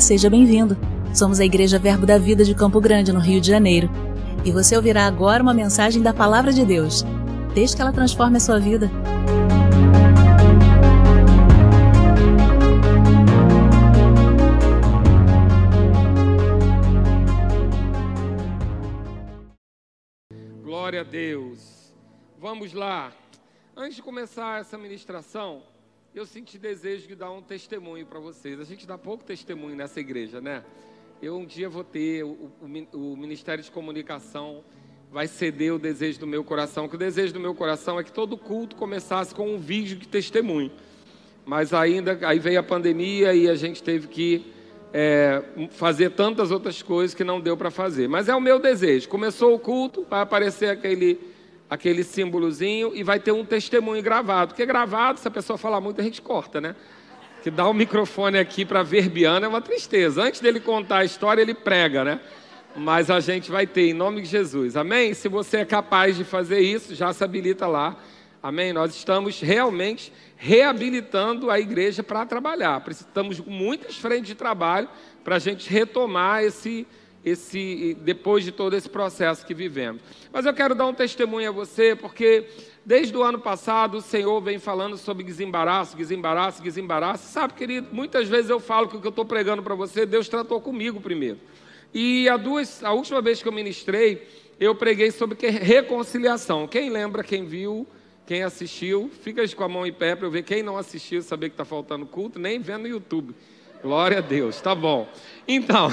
Seja bem-vindo. Somos a Igreja Verbo da Vida de Campo Grande, no Rio de Janeiro. E você ouvirá agora uma mensagem da Palavra de Deus. Desde que ela transforme a sua vida. Glória a Deus. Vamos lá. Antes de começar essa ministração, eu senti desejo de dar um testemunho para vocês. A gente dá pouco testemunho nessa igreja, né? Eu um dia vou ter, o, o, o, Ministério de Comunicação vai ceder o desejo do meu coração, que o desejo do meu coração é que todo culto começasse com um vídeo de testemunho. Mas ainda, aí veio a pandemia e a gente teve que é, fazer tantas outras coisas que não deu para fazer. Mas é o meu desejo. Começou o culto, vai aparecer aquele aquele símbolozinho e vai ter um testemunho gravado. Porque gravado, se a pessoa falar muito, a gente corta, né? Que dá o um microfone aqui para Verbiano é uma tristeza. Antes dele contar a história, ele prega, né? Mas a gente vai ter, em nome de Jesus. Amém? Se você é capaz de fazer isso, já se habilita lá. Amém? Nós estamos realmente reabilitando a igreja para trabalhar. Precisamos de muitas frentes de trabalho para a gente retomar esse esse, depois de todo esse processo que vivemos. Mas eu quero dar um testemunho a você, porque desde o ano passado o Senhor vem falando sobre desembaraço, desembaraço, desembaraço. Sabe, querido, muitas vezes eu falo que o que eu estou pregando para você, Deus tratou comigo primeiro. E a, duas, a última vez que eu ministrei, eu preguei sobre reconciliação. Quem lembra, quem viu, quem assistiu, fica com a mão em pé para eu ver quem não assistiu, saber que está faltando culto, nem vendo no YouTube. Glória a Deus, tá bom. Então,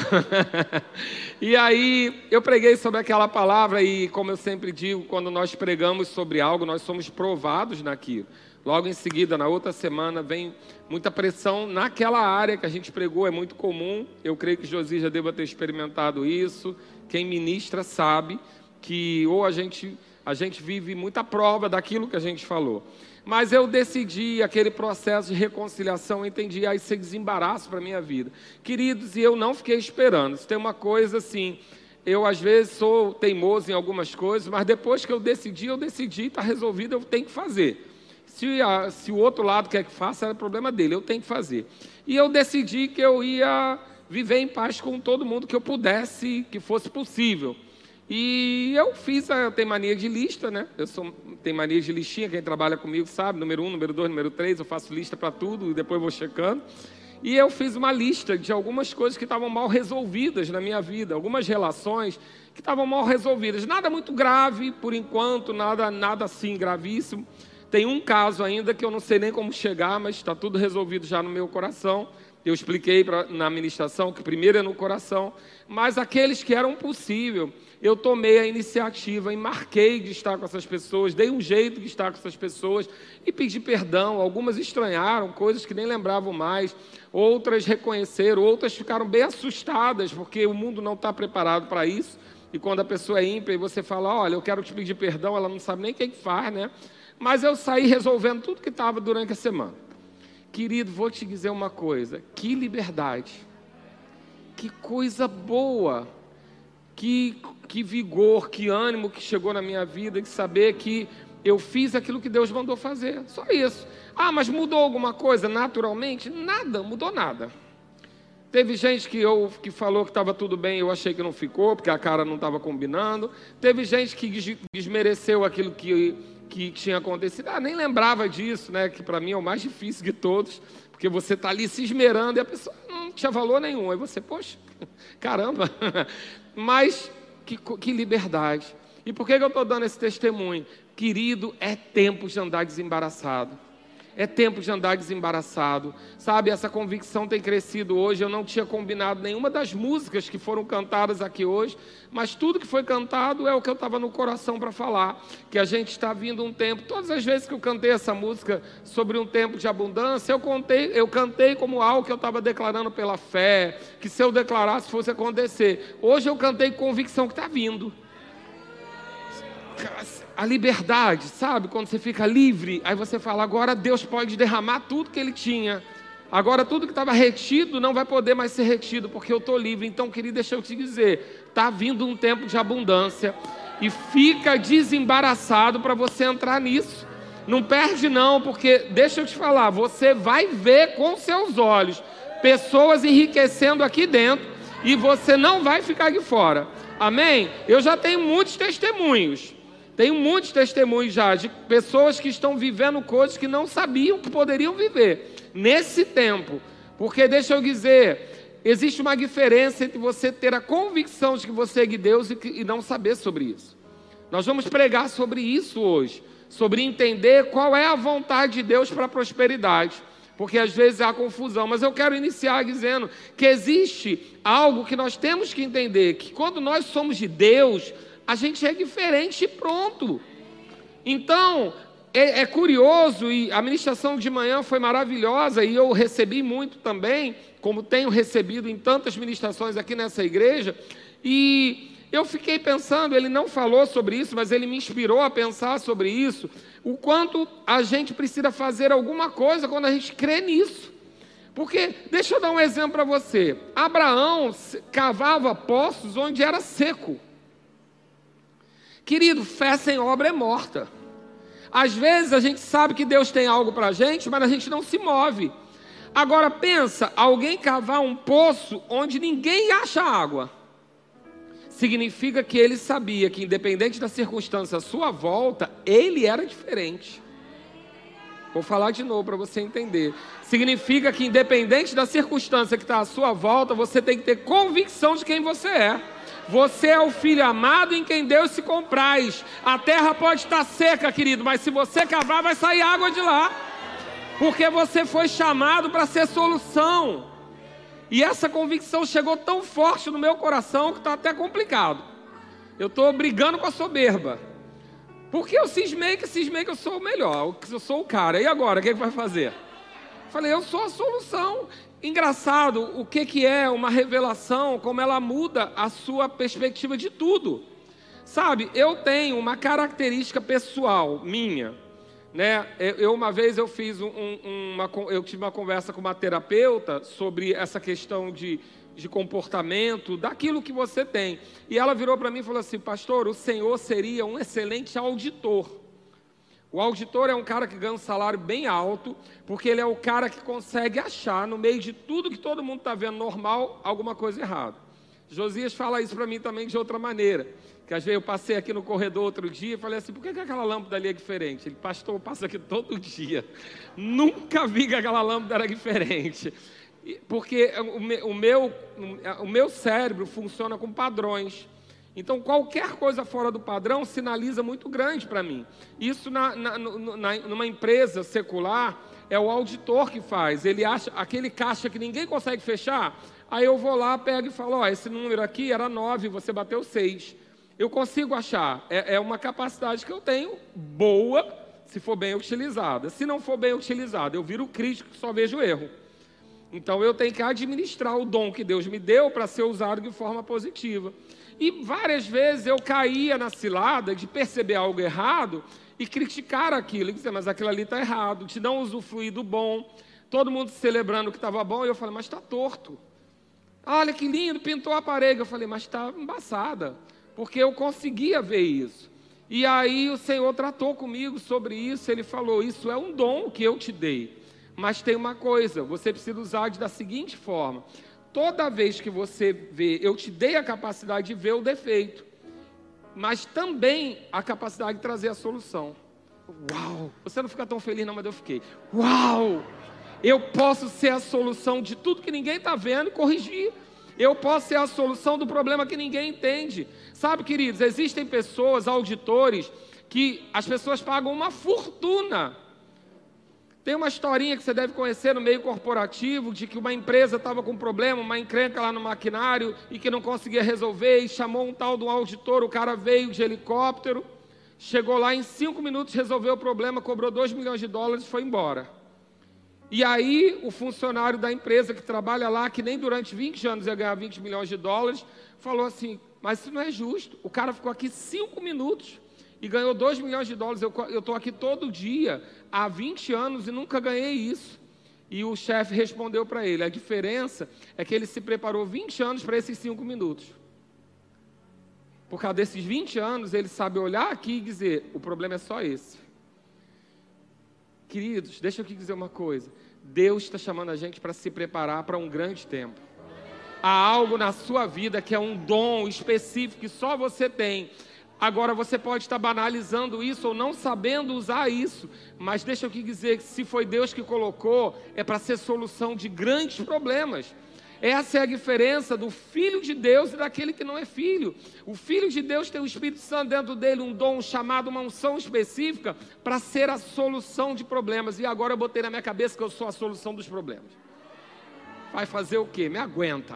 e aí eu preguei sobre aquela palavra e como eu sempre digo, quando nós pregamos sobre algo, nós somos provados naquilo. Logo em seguida, na outra semana, vem muita pressão naquela área que a gente pregou, é muito comum. Eu creio que Josi já deva ter experimentado isso. Quem ministra sabe que ou a gente a gente vive muita prova daquilo que a gente falou. Mas eu decidi aquele processo de reconciliação, entendi, aí ser desembaraço para a minha vida. Queridos, e eu não fiquei esperando. Se tem uma coisa assim, eu às vezes sou teimoso em algumas coisas, mas depois que eu decidi, eu decidi, está resolvido, eu tenho que fazer. Se, a, se o outro lado quer que faça, é problema dele, eu tenho que fazer. E eu decidi que eu ia viver em paz com todo mundo que eu pudesse, que fosse possível. E eu fiz, eu tenho mania de lista, né? Eu sou, tenho mania de listinha, quem trabalha comigo sabe, número um, número dois, número três, eu faço lista para tudo e depois vou checando. E eu fiz uma lista de algumas coisas que estavam mal resolvidas na minha vida, algumas relações que estavam mal resolvidas. Nada muito grave, por enquanto, nada, nada assim gravíssimo. Tem um caso ainda que eu não sei nem como chegar, mas está tudo resolvido já no meu coração. Eu expliquei pra, na administração que primeiro é no coração, mas aqueles que eram possível, eu tomei a iniciativa e marquei de estar com essas pessoas, dei um jeito de estar com essas pessoas e pedi perdão. Algumas estranharam, coisas que nem lembravam mais, outras reconheceram, outras ficaram bem assustadas, porque o mundo não está preparado para isso. E quando a pessoa é ímpia e você fala, olha, eu quero te pedir perdão, ela não sabe nem o que faz, né? Mas eu saí resolvendo tudo que estava durante a semana. Querido, vou te dizer uma coisa: que liberdade, que coisa boa que, que vigor, que ânimo que chegou na minha vida de saber que eu fiz aquilo que Deus mandou fazer. Só isso. Ah, mas mudou alguma coisa naturalmente? Nada, mudou nada. Teve gente que, eu, que falou que estava tudo bem, eu achei que não ficou, porque a cara não estava combinando. Teve gente que desmereceu aquilo que, que tinha acontecido. Ah, nem lembrava disso, né? Que para mim é o mais difícil de todos, porque você está ali se esmerando e a pessoa não tinha valor nenhum. Aí você, poxa, caramba, mas que, que liberdade. E por que, que eu estou dando esse testemunho? Querido, é tempo de andar desembaraçado. É tempo de andar desembaraçado. Sabe, essa convicção tem crescido hoje. Eu não tinha combinado nenhuma das músicas que foram cantadas aqui hoje, mas tudo que foi cantado é o que eu estava no coração para falar. Que a gente está vindo um tempo. Todas as vezes que eu cantei essa música sobre um tempo de abundância, eu, contei, eu cantei como algo que eu estava declarando pela fé, que se eu declarasse fosse acontecer. Hoje eu cantei com convicção que está vindo a liberdade, sabe? Quando você fica livre, aí você fala: agora Deus pode derramar tudo que Ele tinha. Agora tudo que estava retido não vai poder mais ser retido, porque eu estou livre. Então, querido, deixa eu te dizer: está vindo um tempo de abundância e fica desembaraçado para você entrar nisso. Não perde, não, porque deixa eu te falar: você vai ver com seus olhos pessoas enriquecendo aqui dentro e você não vai ficar aqui fora. Amém? Eu já tenho muitos testemunhos. Tenho muitos testemunhos já de pessoas que estão vivendo coisas que não sabiam que poderiam viver nesse tempo. Porque deixa eu dizer, existe uma diferença entre você ter a convicção de que você é de Deus e, que, e não saber sobre isso. Nós vamos pregar sobre isso hoje, sobre entender qual é a vontade de Deus para a prosperidade porque às vezes há confusão. Mas eu quero iniciar dizendo que existe algo que nós temos que entender: que quando nós somos de Deus, a gente é diferente e pronto. Então, é, é, curioso e a ministração de manhã foi maravilhosa e eu recebi muito também, como tenho recebido em tantas ministrações aqui nessa igreja. E eu fiquei pensando, ele não falou sobre isso, mas ele me inspirou a pensar sobre isso o quanto a gente precisa fazer alguma coisa quando a gente crê nisso. Porque, deixa eu dar um exemplo para você: Abraão cavava poços onde era seco. Querido, fé sem obra é morta. Às vezes a gente sabe que Deus tem algo para a gente, mas a gente não se move. Agora pensa, alguém cavar um poço onde ninguém acha água significa que ele sabia que, independente da circunstância à sua volta, ele era diferente. Vou falar de novo para você entender. Significa que, independente da circunstância que está à sua volta, você tem que ter convicção de quem você é. Você é o filho amado em quem Deus se compraz. A terra pode estar seca, querido, mas se você cavar, vai sair água de lá. Porque você foi chamado para ser solução. E essa convicção chegou tão forte no meu coração que está até complicado. Eu estou brigando com a soberba. Porque eu cismei que cismei que eu sou o melhor, que eu sou o cara. E agora, o que, é que vai fazer? Falei, eu sou a solução. Engraçado o que, que é uma revelação, como ela muda a sua perspectiva de tudo. Sabe, eu tenho uma característica pessoal minha né? Eu uma vez eu fiz um, uma, eu tive uma conversa com uma terapeuta sobre essa questão de, de comportamento, daquilo que você tem. E ela virou para mim e falou assim: Pastor, o senhor seria um excelente auditor. O auditor é um cara que ganha um salário bem alto, porque ele é o cara que consegue achar, no meio de tudo que todo mundo está vendo normal, alguma coisa errada. Josias fala isso para mim também de outra maneira. Que às vezes eu passei aqui no corredor outro dia e falei assim: por que, que aquela lâmpada ali é diferente? Ele, pastor, eu passo aqui todo dia. Nunca vi que aquela lâmpada era diferente. Porque o meu, o meu cérebro funciona com padrões. Então, qualquer coisa fora do padrão sinaliza muito grande para mim. Isso, na, na, na, numa empresa secular, é o auditor que faz. Ele acha aquele caixa que ninguém consegue fechar. Aí eu vou lá, pego e falo: Ó, esse número aqui era 9, você bateu 6 eu consigo achar. É, é uma capacidade que eu tenho boa, se for bem utilizada. Se não for bem utilizada, eu viro crítico só vejo erro. Então eu tenho que administrar o dom que Deus me deu para ser usado de forma positiva. E várias vezes eu caía na cilada de perceber algo errado e criticar aquilo, e dizer, mas aquilo ali está errado, de não usufruir do bom. Todo mundo celebrando que estava bom, e eu falei, mas está torto. Olha que lindo, pintou a parede. Eu falei, mas está embaçada porque eu conseguia ver isso. E aí o Senhor tratou comigo sobre isso, ele falou: Isso é um dom que eu te dei. Mas tem uma coisa, você precisa usar da seguinte forma: toda vez que você vê, eu te dei a capacidade de ver o defeito, mas também a capacidade de trazer a solução. Uau! Você não fica tão feliz, não, mas eu fiquei. Uau! Eu posso ser a solução de tudo que ninguém está vendo e corrigir. Eu posso ser a solução do problema que ninguém entende. Sabe, queridos, existem pessoas, auditores, que as pessoas pagam uma fortuna. Tem uma historinha que você deve conhecer no meio corporativo de que uma empresa estava com um problema, uma encrenca lá no maquinário e que não conseguia resolver e chamou um tal de um auditor. O cara veio de helicóptero, chegou lá em cinco minutos, resolveu o problema, cobrou dois milhões de dólares e foi embora. E aí, o funcionário da empresa que trabalha lá, que nem durante 20 anos ia ganhar 20 milhões de dólares, falou assim: Mas isso não é justo. O cara ficou aqui 5 minutos e ganhou 2 milhões de dólares. Eu estou aqui todo dia há 20 anos e nunca ganhei isso. E o chefe respondeu para ele: A diferença é que ele se preparou 20 anos para esses 5 minutos. Por causa desses 20 anos, ele sabe olhar aqui e dizer: O problema é só esse. Queridos, deixa eu aqui dizer uma coisa. Deus está chamando a gente para se preparar para um grande tempo. Há algo na sua vida que é um dom específico que só você tem. Agora você pode estar banalizando isso ou não sabendo usar isso, mas deixa eu te dizer que se foi Deus que colocou, é para ser solução de grandes problemas. Essa é a diferença do filho de Deus e daquele que não é filho. O filho de Deus tem o Espírito Santo dentro dele, um dom chamado uma unção específica para ser a solução de problemas. E agora eu botei na minha cabeça que eu sou a solução dos problemas. Vai fazer o quê? Me aguenta.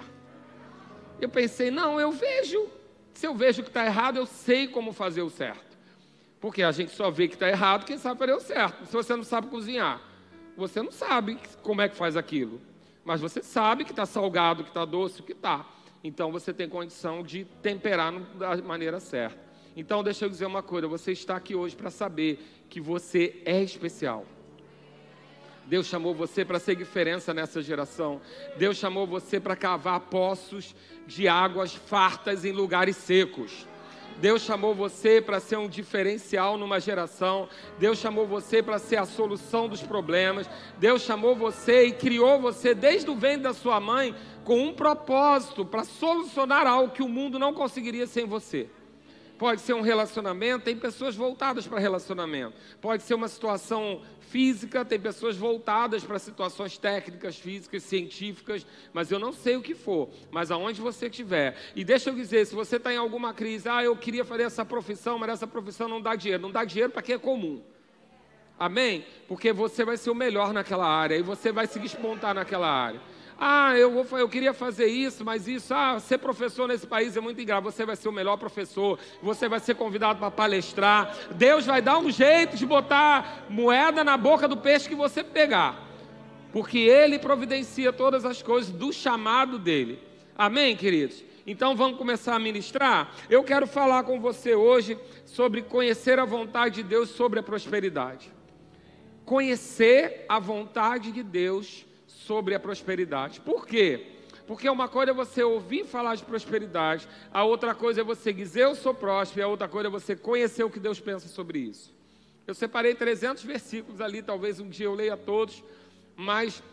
Eu pensei, não, eu vejo. Se eu vejo que está errado, eu sei como fazer o certo. Porque a gente só vê que está errado, quem sabe fazer o certo. Se você não sabe cozinhar, você não sabe como é que faz aquilo mas você sabe que está salgado, que está doce, que está. Então você tem condição de temperar da maneira certa. Então deixa eu dizer uma coisa: você está aqui hoje para saber que você é especial. Deus chamou você para ser diferença nessa geração. Deus chamou você para cavar poços de águas fartas em lugares secos. Deus chamou você para ser um diferencial numa geração. Deus chamou você para ser a solução dos problemas. Deus chamou você e criou você desde o ventre da sua mãe com um propósito para solucionar algo que o mundo não conseguiria sem você. Pode ser um relacionamento, tem pessoas voltadas para relacionamento. Pode ser uma situação física, tem pessoas voltadas para situações técnicas, físicas, científicas, mas eu não sei o que for, mas aonde você estiver. E deixa eu dizer, se você está em alguma crise, ah, eu queria fazer essa profissão, mas essa profissão não dá dinheiro. Não dá dinheiro para quem é comum. Amém? Porque você vai ser o melhor naquela área e você vai se despontar naquela área. Ah, eu, vou, eu queria fazer isso, mas isso, ah, ser professor nesse país é muito ingrato. Você vai ser o melhor professor, você vai ser convidado para palestrar. Deus vai dar um jeito de botar moeda na boca do peixe que você pegar, porque Ele providencia todas as coisas do chamado dele. Amém, queridos? Então vamos começar a ministrar? Eu quero falar com você hoje sobre conhecer a vontade de Deus sobre a prosperidade. Conhecer a vontade de Deus sobre a prosperidade. Por quê? Porque uma coisa é você ouvir falar de prosperidade, a outra coisa é você dizer eu sou próspero, e a outra coisa é você conhecer o que Deus pensa sobre isso. Eu separei 300 versículos ali, talvez um dia eu leia todos, mas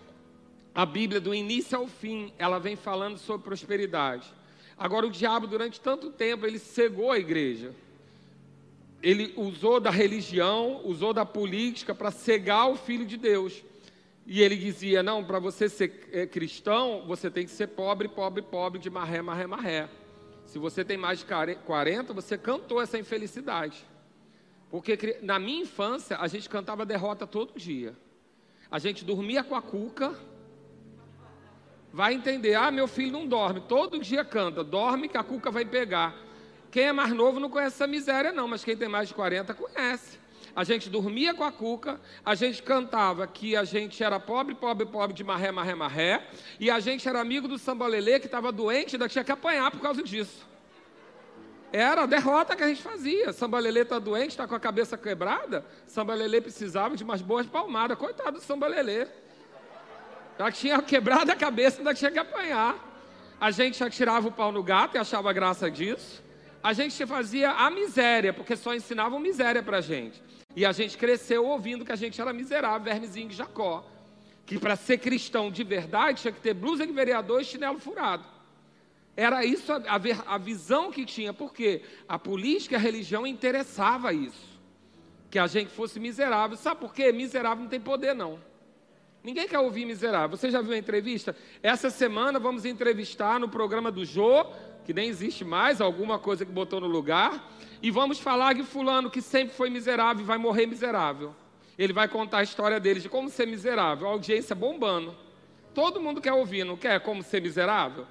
a Bíblia, do início ao fim, ela vem falando sobre prosperidade. Agora, o diabo, durante tanto tempo, ele cegou a igreja. Ele usou da religião, usou da política para cegar o filho de Deus. E ele dizia: não, para você ser é, cristão, você tem que ser pobre, pobre, pobre, de marré, marré, marré. Se você tem mais de 40, você cantou essa infelicidade. Porque na minha infância, a gente cantava derrota todo dia. A gente dormia com a cuca. Vai entender, ah, meu filho não dorme, todo dia canta, dorme que a cuca vai pegar. Quem é mais novo não conhece essa miséria, não, mas quem tem mais de 40 conhece a gente dormia com a cuca, a gente cantava que a gente era pobre, pobre, pobre de marré, marré, marré, e a gente era amigo do sambalelê que estava doente, ainda tinha que apanhar por causa disso. Era a derrota que a gente fazia. Sambalelê está doente, está com a cabeça quebrada. Sambalelê precisava de umas boas palmadas. Coitado do Sambalelê. Já tinha quebrado a cabeça, ainda tinha que apanhar. A gente já tirava o pau no gato e achava graça disso. A gente fazia a miséria, porque só ensinavam miséria para gente. E a gente cresceu ouvindo que a gente era miserável, vermezinho de Jacó. Que para ser cristão de verdade tinha que ter blusa de vereador e chinelo furado. Era isso a, a, a visão que tinha, porque a política e a religião interessava isso. Que a gente fosse miserável. Sabe por quê? Miserável não tem poder, não. Ninguém quer ouvir miserável. Você já viu a entrevista? Essa semana vamos entrevistar no programa do Jô, que nem existe mais, alguma coisa que botou no lugar e vamos falar de fulano que sempre foi miserável vai morrer miserável. Ele vai contar a história dele de como ser miserável, a audiência bombando. Todo mundo quer ouvir, não quer como ser miserável?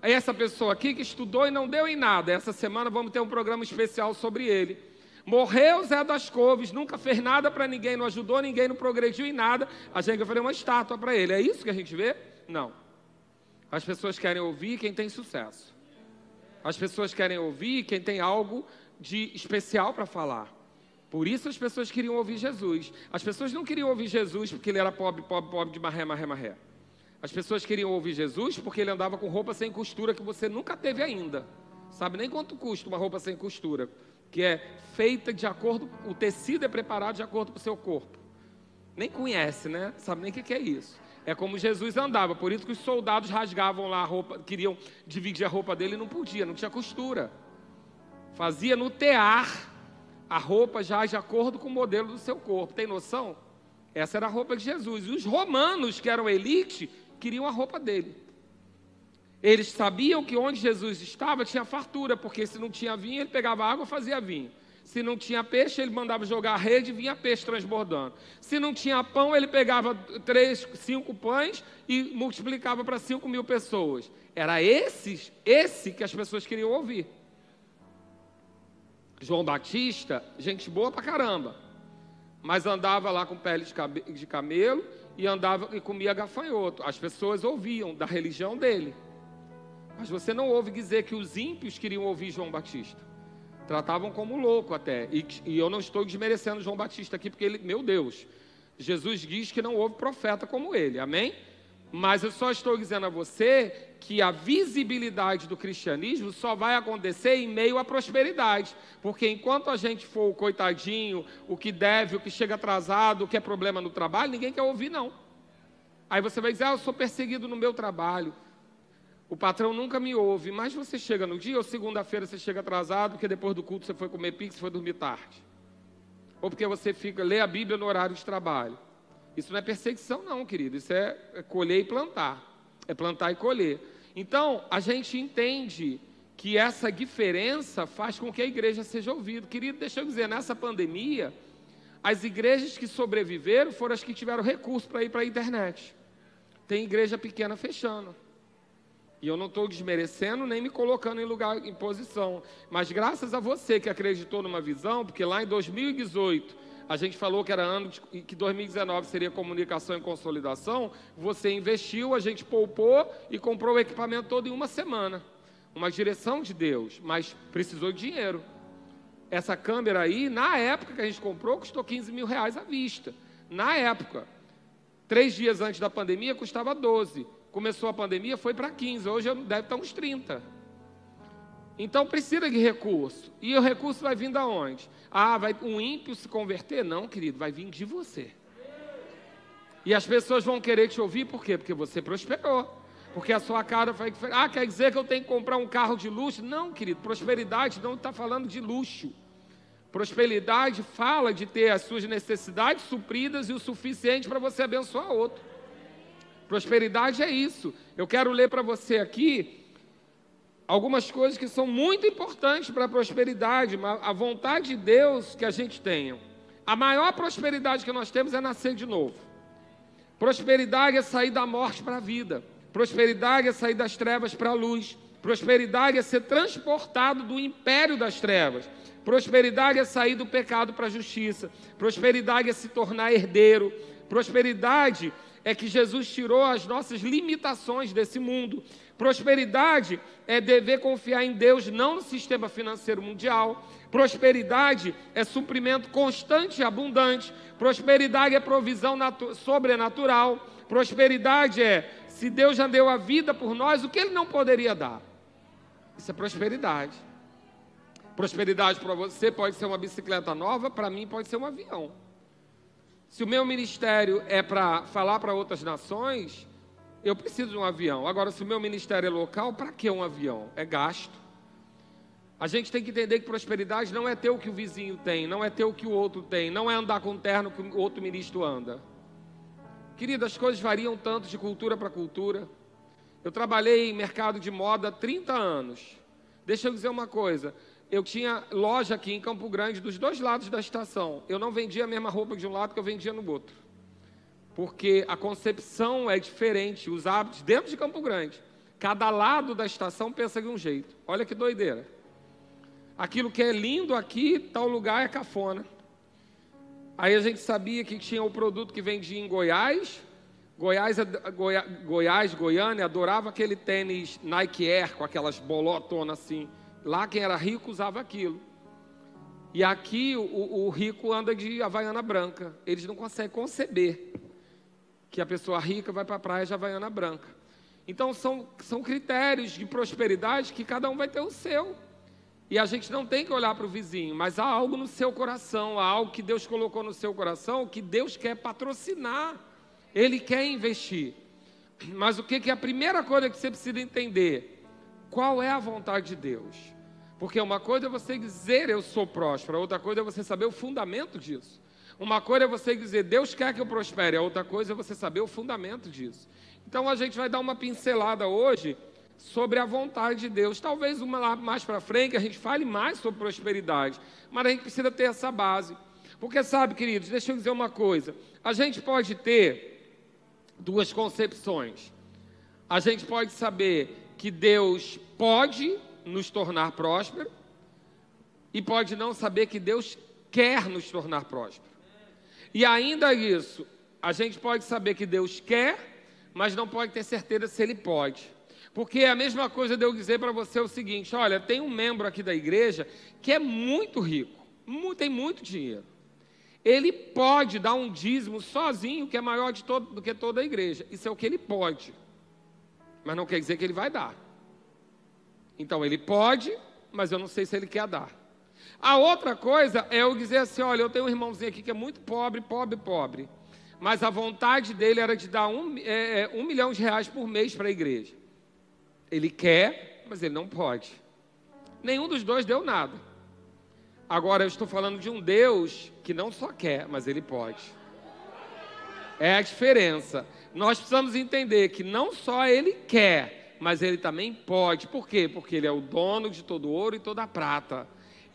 Aí essa pessoa aqui que estudou e não deu em nada. Essa semana vamos ter um programa especial sobre ele. Morreu Zé das Couves, nunca fez nada para ninguém, não ajudou ninguém, não progrediu em nada. A gente vai fazer uma estátua para ele. É isso que a gente vê? Não. As pessoas querem ouvir quem tem sucesso. As pessoas querem ouvir quem tem algo de especial para falar. Por isso as pessoas queriam ouvir Jesus. As pessoas não queriam ouvir Jesus porque ele era pobre, pobre, pobre de marré, marré, marré. As pessoas queriam ouvir Jesus porque ele andava com roupa sem costura que você nunca teve ainda. Sabe nem quanto custa uma roupa sem costura, que é feita de acordo, o tecido é preparado de acordo com o seu corpo. Nem conhece, né? Sabe nem o que é isso. É como Jesus andava, por isso que os soldados rasgavam lá a roupa, queriam dividir a roupa dele e não podia, não tinha costura. Fazia no tear a roupa já de acordo com o modelo do seu corpo. Tem noção? Essa era a roupa de Jesus. E os romanos, que eram elite, queriam a roupa dele. Eles sabiam que onde Jesus estava tinha fartura, porque se não tinha vinho, ele pegava água e fazia vinho. Se não tinha peixe, ele mandava jogar a rede e vinha peixe transbordando. Se não tinha pão, ele pegava três, cinco pães e multiplicava para cinco mil pessoas. Era esse, esse que as pessoas queriam ouvir. João Batista, gente boa pra caramba, mas andava lá com pele de camelo e andava e comia gafanhoto. As pessoas ouviam da religião dele. Mas você não ouve dizer que os ímpios queriam ouvir João Batista. Tratavam como louco até. E, e eu não estou desmerecendo João Batista aqui, porque ele, meu Deus, Jesus diz que não houve profeta como ele. Amém? Mas eu só estou dizendo a você que a visibilidade do cristianismo só vai acontecer em meio à prosperidade. Porque enquanto a gente for o coitadinho, o que deve, o que chega atrasado, o que é problema no trabalho, ninguém quer ouvir, não. Aí você vai dizer, ah, eu sou perseguido no meu trabalho. O patrão nunca me ouve, mas você chega no dia ou segunda-feira você chega atrasado, porque depois do culto você foi comer pizza, foi dormir tarde. Ou porque você fica, lê a Bíblia no horário de trabalho. Isso não é perseguição, não, querido. Isso é, é colher e plantar. É plantar e colher. Então, a gente entende que essa diferença faz com que a igreja seja ouvida. Querido, deixa eu dizer, nessa pandemia, as igrejas que sobreviveram foram as que tiveram recurso para ir para a internet. Tem igreja pequena fechando. E eu não estou desmerecendo nem me colocando em lugar, em posição. Mas graças a você que acreditou numa visão, porque lá em 2018 a gente falou que era ano de, que 2019 seria comunicação e consolidação, você investiu, a gente poupou e comprou o equipamento todo em uma semana. Uma direção de Deus, mas precisou de dinheiro. Essa câmera aí, na época que a gente comprou, custou 15 mil reais à vista. Na época. Três dias antes da pandemia, custava 12 começou a pandemia, foi para 15, hoje deve estar uns 30. Então precisa de recurso. E o recurso vai vir da onde? Ah, vai um ímpio se converter? Não, querido, vai vir de você. E as pessoas vão querer te ouvir por quê? Porque você prosperou. Porque a sua cara foi. Ah, quer dizer que eu tenho que comprar um carro de luxo? Não, querido, prosperidade não está falando de luxo. Prosperidade fala de ter as suas necessidades supridas e o suficiente para você abençoar outro. Prosperidade é isso. Eu quero ler para você aqui algumas coisas que são muito importantes para a prosperidade, a vontade de Deus que a gente tenha. A maior prosperidade que nós temos é nascer de novo. Prosperidade é sair da morte para a vida. Prosperidade é sair das trevas para a luz. Prosperidade é ser transportado do império das trevas. Prosperidade é sair do pecado para a justiça. Prosperidade é se tornar herdeiro. Prosperidade é que Jesus tirou as nossas limitações desse mundo. Prosperidade é dever confiar em Deus, não no sistema financeiro mundial. Prosperidade é suprimento constante e abundante. Prosperidade é provisão sobrenatural. Prosperidade é, se Deus já deu a vida por nós, o que Ele não poderia dar? Isso é prosperidade. Prosperidade para você pode ser uma bicicleta nova, para mim pode ser um avião. Se o meu ministério é para falar para outras nações, eu preciso de um avião. Agora, se o meu ministério é local, para que um avião? É gasto. A gente tem que entender que prosperidade não é ter o que o vizinho tem, não é ter o que o outro tem, não é andar com o terno que o outro ministro anda. Querido, as coisas variam tanto de cultura para cultura. Eu trabalhei em mercado de moda há 30 anos. Deixa eu dizer uma coisa: eu tinha loja aqui em Campo Grande dos dois lados da estação. Eu não vendia a mesma roupa de um lado que eu vendia no outro. Porque a concepção é diferente, os hábitos dentro de Campo Grande. Cada lado da estação pensa de um jeito. Olha que doideira. Aquilo que é lindo aqui, tal lugar é cafona. Aí a gente sabia que tinha o produto que vendia em Goiás. Goiás, Goiás, Goiânia, adorava aquele tênis Nike Air com aquelas bolotonas assim. Lá quem era rico usava aquilo. E aqui o, o, rico anda de havaiana branca. Eles não conseguem conceber que a pessoa rica vai para a praia de havaiana branca. Então são, são critérios de prosperidade que cada um vai ter o seu. E a gente não tem que olhar para o vizinho, mas há algo no seu coração, há algo que Deus colocou no seu coração que Deus quer patrocinar, Ele quer investir. Mas o que, que é a primeira coisa que você precisa entender? Qual é a vontade de Deus? Porque uma coisa é você dizer eu sou próspero, outra coisa é você saber o fundamento disso. Uma coisa é você dizer Deus quer que eu prospere, a outra coisa é você saber o fundamento disso. Então a gente vai dar uma pincelada hoje sobre a vontade de Deus. Talvez uma lá mais para frente a gente fale mais sobre prosperidade, mas a gente precisa ter essa base. Porque sabe, queridos, deixa eu dizer uma coisa. A gente pode ter duas concepções. A gente pode saber que Deus pode nos tornar prósperos e pode não saber que Deus quer nos tornar prósperos. E ainda isso, a gente pode saber que Deus quer, mas não pode ter certeza se Ele pode. Porque é a mesma coisa de eu dizer para você o seguinte: olha, tem um membro aqui da igreja que é muito rico, tem muito dinheiro. Ele pode dar um dízimo sozinho que é maior todo, do que toda a igreja. Isso é o que ele pode. Mas não quer dizer que ele vai dar. Então ele pode, mas eu não sei se ele quer dar. A outra coisa é eu dizer assim: olha, eu tenho um irmãozinho aqui que é muito pobre, pobre, pobre. Mas a vontade dele era de dar um, é, é um milhão de reais por mês para a igreja. Ele quer, mas ele não pode. Nenhum dos dois deu nada. Agora eu estou falando de um Deus que não só quer, mas ele pode. É a diferença. Nós precisamos entender que não só ele quer, mas ele também pode. Por quê? Porque ele é o dono de todo ouro e toda prata.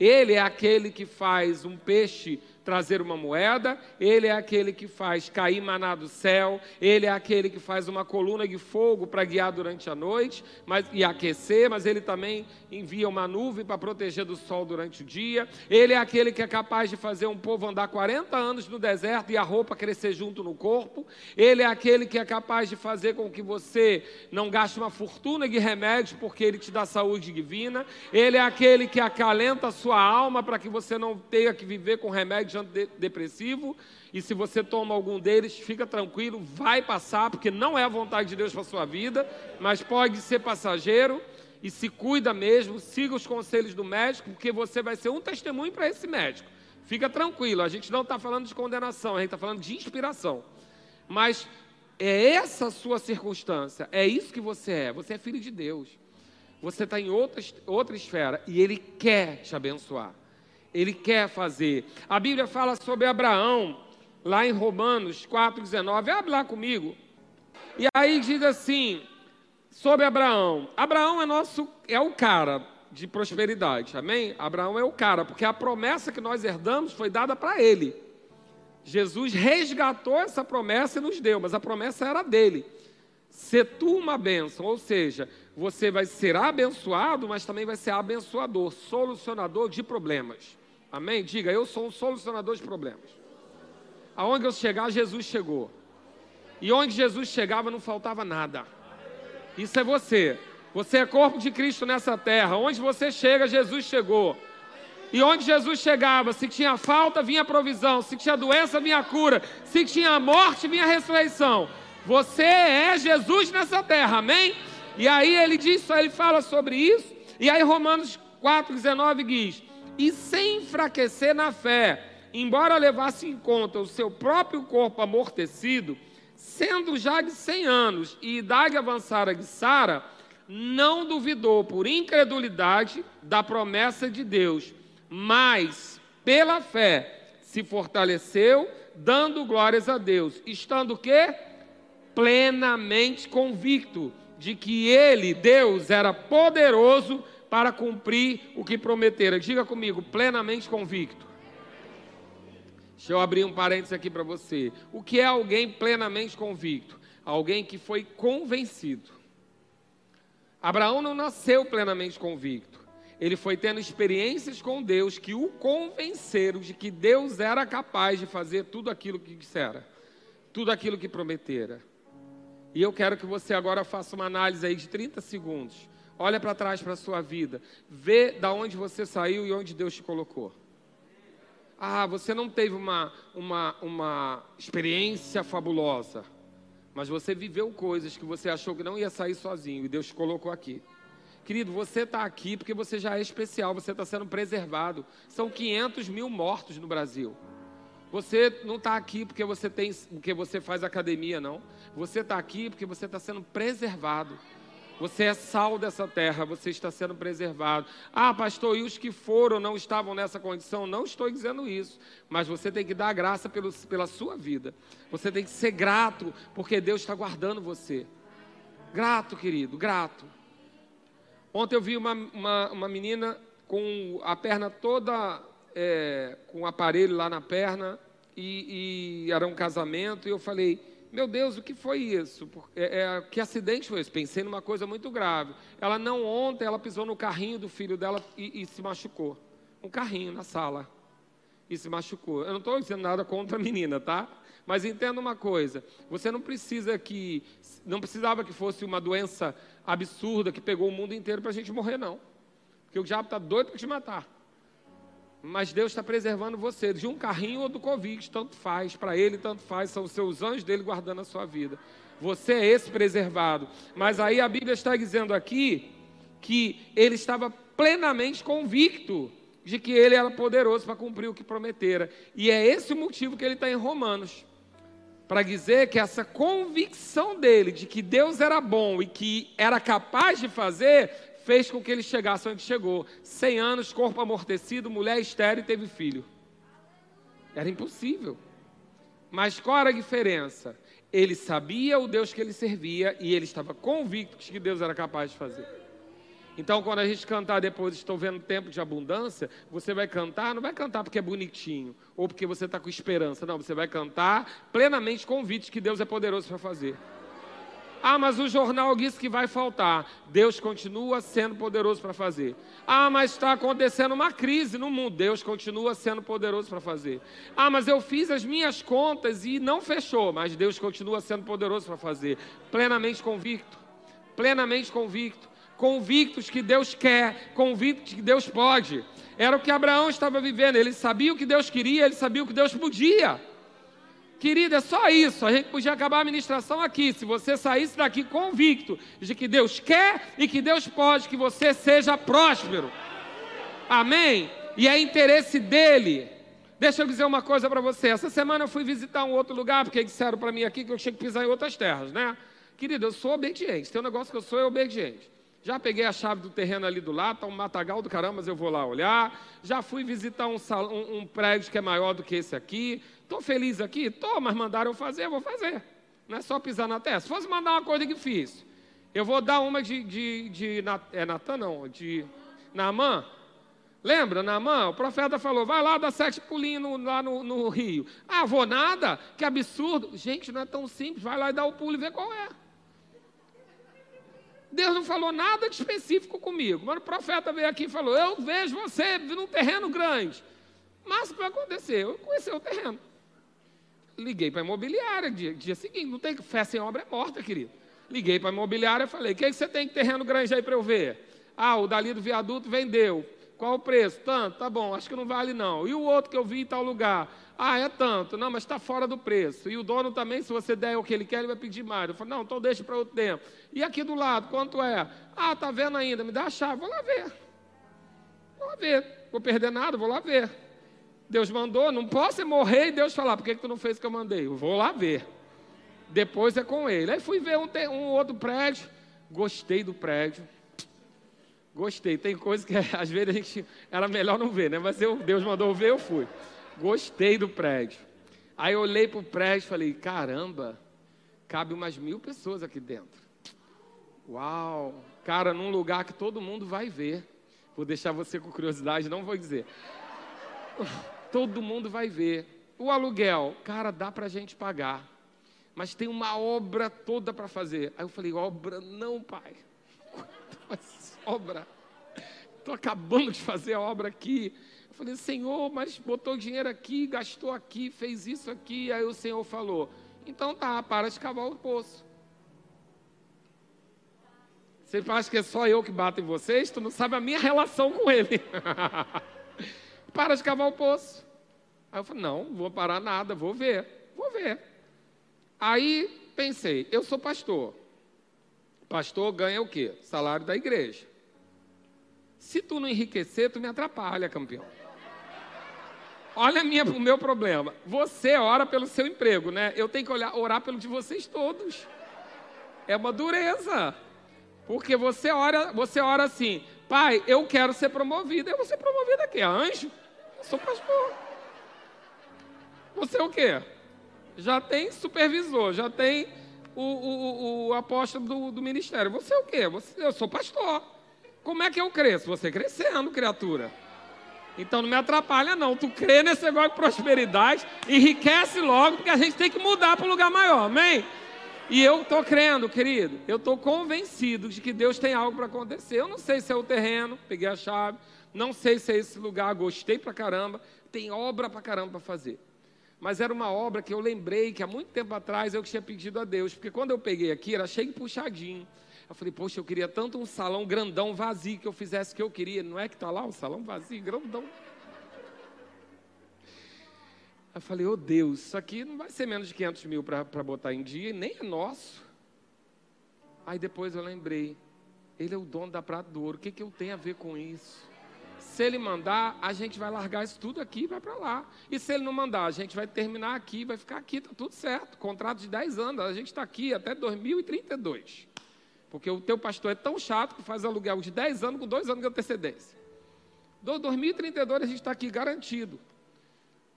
Ele é aquele que faz um peixe trazer uma moeda, ele é aquele que faz cair maná do céu, ele é aquele que faz uma coluna de fogo para guiar durante a noite mas, e aquecer, mas ele também envia uma nuvem para proteger do sol durante o dia, ele é aquele que é capaz de fazer um povo andar 40 anos no deserto e a roupa crescer junto no corpo, ele é aquele que é capaz de fazer com que você não gaste uma fortuna de remédio porque ele te dá saúde divina, ele é aquele que acalenta a sua alma para que você não tenha que viver com remédio antidepressivo, e se você toma algum deles, fica tranquilo, vai passar, porque não é a vontade de Deus para a sua vida, mas pode ser passageiro, e se cuida mesmo, siga os conselhos do médico, porque você vai ser um testemunho para esse médico. Fica tranquilo, a gente não está falando de condenação, a gente está falando de inspiração. Mas é essa a sua circunstância, é isso que você é, você é filho de Deus. Você está em outra, outra esfera e Ele quer te abençoar. Ele quer fazer. A Bíblia fala sobre Abraão, lá em Romanos 4,19. Abre lá comigo. E aí diz assim, sobre Abraão. Abraão é nosso, é o cara de prosperidade, amém? Abraão é o cara, porque a promessa que nós herdamos foi dada para ele. Jesus resgatou essa promessa e nos deu, mas a promessa era dele. Ser tu uma bênção, ou seja, você vai ser abençoado, mas também vai ser abençoador, solucionador de problemas. Amém? Diga, eu sou um solucionador de problemas. Aonde eu chegar, Jesus chegou. E onde Jesus chegava, não faltava nada. Isso é você. Você é corpo de Cristo nessa terra. Onde você chega, Jesus chegou. E onde Jesus chegava, se tinha falta, vinha provisão. Se tinha doença, vinha cura. Se tinha morte, vinha ressurreição. Você é Jesus nessa terra, amém? E aí ele diz, ele fala sobre isso. E aí Romanos 4,19 diz: e sem enfraquecer na fé, embora levasse em conta o seu próprio corpo amortecido, sendo já de cem anos e idade avançada de Sara, não duvidou por incredulidade da promessa de Deus, mas pela fé se fortaleceu, dando glórias a Deus, estando que plenamente convicto de que ele, Deus, era poderoso para cumprir o que prometera. Diga comigo, plenamente convicto. Deixa eu abrir um parênteses aqui para você. O que é alguém plenamente convicto? Alguém que foi convencido. Abraão não nasceu plenamente convicto. Ele foi tendo experiências com Deus que o convenceram de que Deus era capaz de fazer tudo aquilo que dissera, tudo aquilo que prometera. E eu quero que você agora faça uma análise aí de 30 segundos Olha para trás para a sua vida. Vê da onde você saiu e onde Deus te colocou. Ah, você não teve uma, uma, uma experiência fabulosa, mas você viveu coisas que você achou que não ia sair sozinho e Deus te colocou aqui. Querido, você está aqui porque você já é especial, você está sendo preservado. São 500 mil mortos no Brasil. Você não está aqui porque você tem, porque você faz academia, não. Você está aqui porque você está sendo preservado. Você é sal dessa terra, você está sendo preservado. Ah, pastor, e os que foram não estavam nessa condição? Não estou dizendo isso, mas você tem que dar graça pelo, pela sua vida. Você tem que ser grato, porque Deus está guardando você. Grato, querido, grato. Ontem eu vi uma, uma, uma menina com a perna toda, é, com um aparelho lá na perna, e, e, era um casamento, e eu falei, meu Deus, o que foi isso? É, é, que acidente foi esse? Pensei numa coisa muito grave. Ela não ontem, ela pisou no carrinho do filho dela e, e se machucou. Um carrinho na sala. E se machucou. Eu não estou dizendo nada contra a menina, tá? Mas entenda uma coisa: você não precisa que, não precisava que fosse uma doença absurda que pegou o mundo inteiro para a gente morrer, não. Porque o diabo está doido para te matar. Mas Deus está preservando você de um carrinho ou do Covid, tanto faz, para ele tanto faz, são os seus anjos dele guardando a sua vida. Você é esse preservado. Mas aí a Bíblia está dizendo aqui que ele estava plenamente convicto de que ele era poderoso para cumprir o que prometera. E é esse o motivo que ele está em Romanos para dizer que essa convicção dele de que Deus era bom e que era capaz de fazer, fez com que ele chegasse onde chegou. 100 anos, corpo amortecido, mulher estéril e teve filho. Era impossível. Mas qual era a diferença? Ele sabia o Deus que ele servia e ele estava convicto que Deus era capaz de fazer. Então, quando a gente cantar depois, estou vendo tempo de abundância, você vai cantar, não vai cantar porque é bonitinho, ou porque você está com esperança, não, você vai cantar plenamente convite que Deus é poderoso para fazer. Ah, mas o jornal disse que vai faltar. Deus continua sendo poderoso para fazer. Ah, mas está acontecendo uma crise no mundo. Deus continua sendo poderoso para fazer. Ah, mas eu fiz as minhas contas e não fechou. Mas Deus continua sendo poderoso para fazer. Plenamente convicto. Plenamente convicto convictos que Deus quer, convictos que Deus pode. Era o que Abraão estava vivendo. Ele sabia o que Deus queria, ele sabia o que Deus podia. Querida, é só isso. A gente podia acabar a ministração aqui. Se você saísse daqui convicto de que Deus quer e que Deus pode que você seja próspero. Amém? E é interesse dele. Deixa eu dizer uma coisa para você. Essa semana eu fui visitar um outro lugar, porque disseram para mim aqui que eu tinha que pisar em outras terras, né? Querido, eu sou obediente. Tem um negócio que eu sou é obediente. Já peguei a chave do terreno ali do lado, está um matagal do caramba, mas eu vou lá olhar. Já fui visitar um, um, um prédio que é maior do que esse aqui. Estou feliz aqui? Estou, mas mandaram eu fazer, eu vou fazer. Não é só pisar na terra. Se fosse mandar uma coisa difícil, eu vou dar uma de, de, de é Natan não, de Naamã. Lembra, Naamã? O profeta falou, vai lá dar sete pulinhos lá no, no rio. Ah, vou nada? Que absurdo. Gente, não é tão simples. Vai lá e dá o pulo e vê qual é. Deus não falou nada de específico comigo. Mas o profeta veio aqui e falou: Eu vejo você num terreno grande. Mas o que vai acontecer? Eu conheci o terreno. Liguei para a imobiliária dia, dia seguinte. Não tem fé sem obra é morta, querido. Liguei para a imobiliária e falei: O que, você tem de terreno grande aí para eu ver? Ah, o dali do viaduto vendeu. Qual o preço? Tanto, tá bom, acho que não vale não. E o outro que eu vi em tal lugar? Ah, é tanto. Não, mas está fora do preço. E o dono também, se você der o que ele quer, ele vai pedir mais. Eu falei, não, então deixa para outro tempo. E aqui do lado, quanto é? Ah, tá vendo ainda, me dá a chave. Vou lá ver. Vou lá ver. Vou perder nada, vou lá ver. Deus mandou, não posso morrer e Deus falar, por que, que tu não fez o que eu mandei? Eu vou lá ver. Depois é com ele. Aí fui ver um, um outro prédio. Gostei do prédio. Gostei. Tem coisas que às vezes a gente era melhor não ver, né? Mas eu, Deus mandou ver, eu fui. Gostei do prédio. Aí eu olhei para o prédio e falei: caramba, cabe umas mil pessoas aqui dentro. Uau! Cara, num lugar que todo mundo vai ver. Vou deixar você com curiosidade, não vou dizer. Todo mundo vai ver. O aluguel, cara, dá para a gente pagar. Mas tem uma obra toda para fazer. Aí eu falei: obra não, pai. obra? Estou acabando de fazer a obra aqui. Eu falei, Senhor, mas botou dinheiro aqui, gastou aqui, fez isso aqui. Aí o Senhor falou: então tá, para de cavar o poço. Você acha que é só eu que bato em vocês? Tu não sabe a minha relação com ele. para de cavar o poço. Aí eu falei, não, vou parar nada, vou ver, vou ver. Aí pensei, eu sou pastor. Pastor ganha o quê? Salário da igreja. Se tu não enriquecer, tu me atrapalha, campeão. Olha minha, o meu problema. Você ora pelo seu emprego, né? Eu tenho que olhar, orar pelo de vocês todos. É uma dureza. Porque você ora, você ora assim, pai, eu quero ser promovido. Eu vou ser promovido aqui, anjo? Sou pastor. Você é o quê? Já tem supervisor, já tem o, o, o apóstolo do, do, ministério. Você é o quê? Você, eu sou pastor. Como é que eu cresço? Você crescendo, criatura. Então não me atrapalha, não. Tu crê nesse negócio de prosperidade, enriquece logo, porque a gente tem que mudar para um lugar maior, amém? E eu estou crendo, querido, eu estou convencido de que Deus tem algo para acontecer. Eu não sei se é o terreno, peguei a chave, não sei se é esse lugar, gostei pra caramba, tem obra pra caramba para fazer. Mas era uma obra que eu lembrei que há muito tempo atrás eu tinha pedido a Deus, porque quando eu peguei aqui era cheio de puxadinho. Eu falei, poxa, eu queria tanto um salão grandão, vazio, que eu fizesse o que eu queria. Não é que está lá um salão vazio, grandão. Eu falei, oh Deus, isso aqui não vai ser menos de 500 mil para botar em dia, nem é nosso. Aí depois eu lembrei, ele é o dono da Prata do Ouro, o que, que eu tenho a ver com isso? Se ele mandar, a gente vai largar isso tudo aqui e vai para lá. E se ele não mandar, a gente vai terminar aqui, vai ficar aqui, está tudo certo. Contrato de 10 anos, a gente está aqui até 2032. Porque o teu pastor é tão chato que faz aluguel de 10 anos com 2 anos de antecedência. Do 2032 a gente está aqui garantido.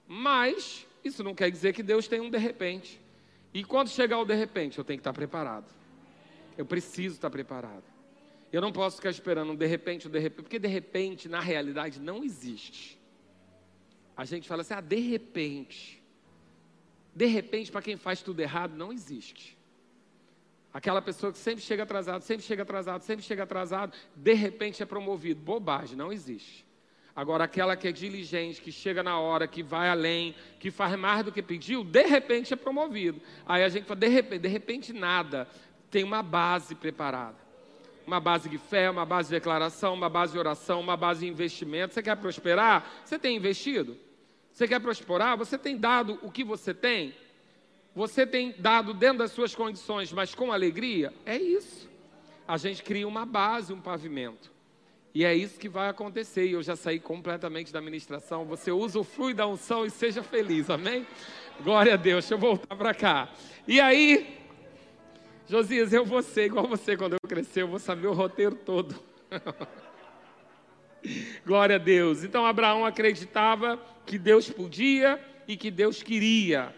Mas isso não quer dizer que Deus tem um de repente. E quando chegar o de repente, eu tenho que estar preparado. Eu preciso estar preparado. Eu não posso ficar esperando um de repente, um de repente, porque de repente, na realidade, não existe. A gente fala assim, ah, de repente. De repente, para quem faz tudo errado, não existe. Aquela pessoa que sempre chega atrasado, sempre chega atrasado, sempre chega atrasado, de repente é promovido. Bobagem, não existe. Agora, aquela que é diligente, que chega na hora, que vai além, que faz mais do que pediu, de repente é promovido. Aí a gente fala, de repente, de repente nada. Tem uma base preparada. Uma base de fé, uma base de declaração, uma base de oração, uma base de investimento. Você quer prosperar? Você tem investido? Você quer prosperar? Você tem dado o que você tem? Você tem dado dentro das suas condições, mas com alegria? É isso. A gente cria uma base, um pavimento. E é isso que vai acontecer. E eu já saí completamente da ministração. Você usa o flui da unção e seja feliz, amém? Glória a Deus. Deixa eu voltar para cá. E aí, Josias, eu vou ser igual você quando eu crescer, eu vou saber o roteiro todo. Glória a Deus. Então Abraão acreditava que Deus podia e que Deus queria.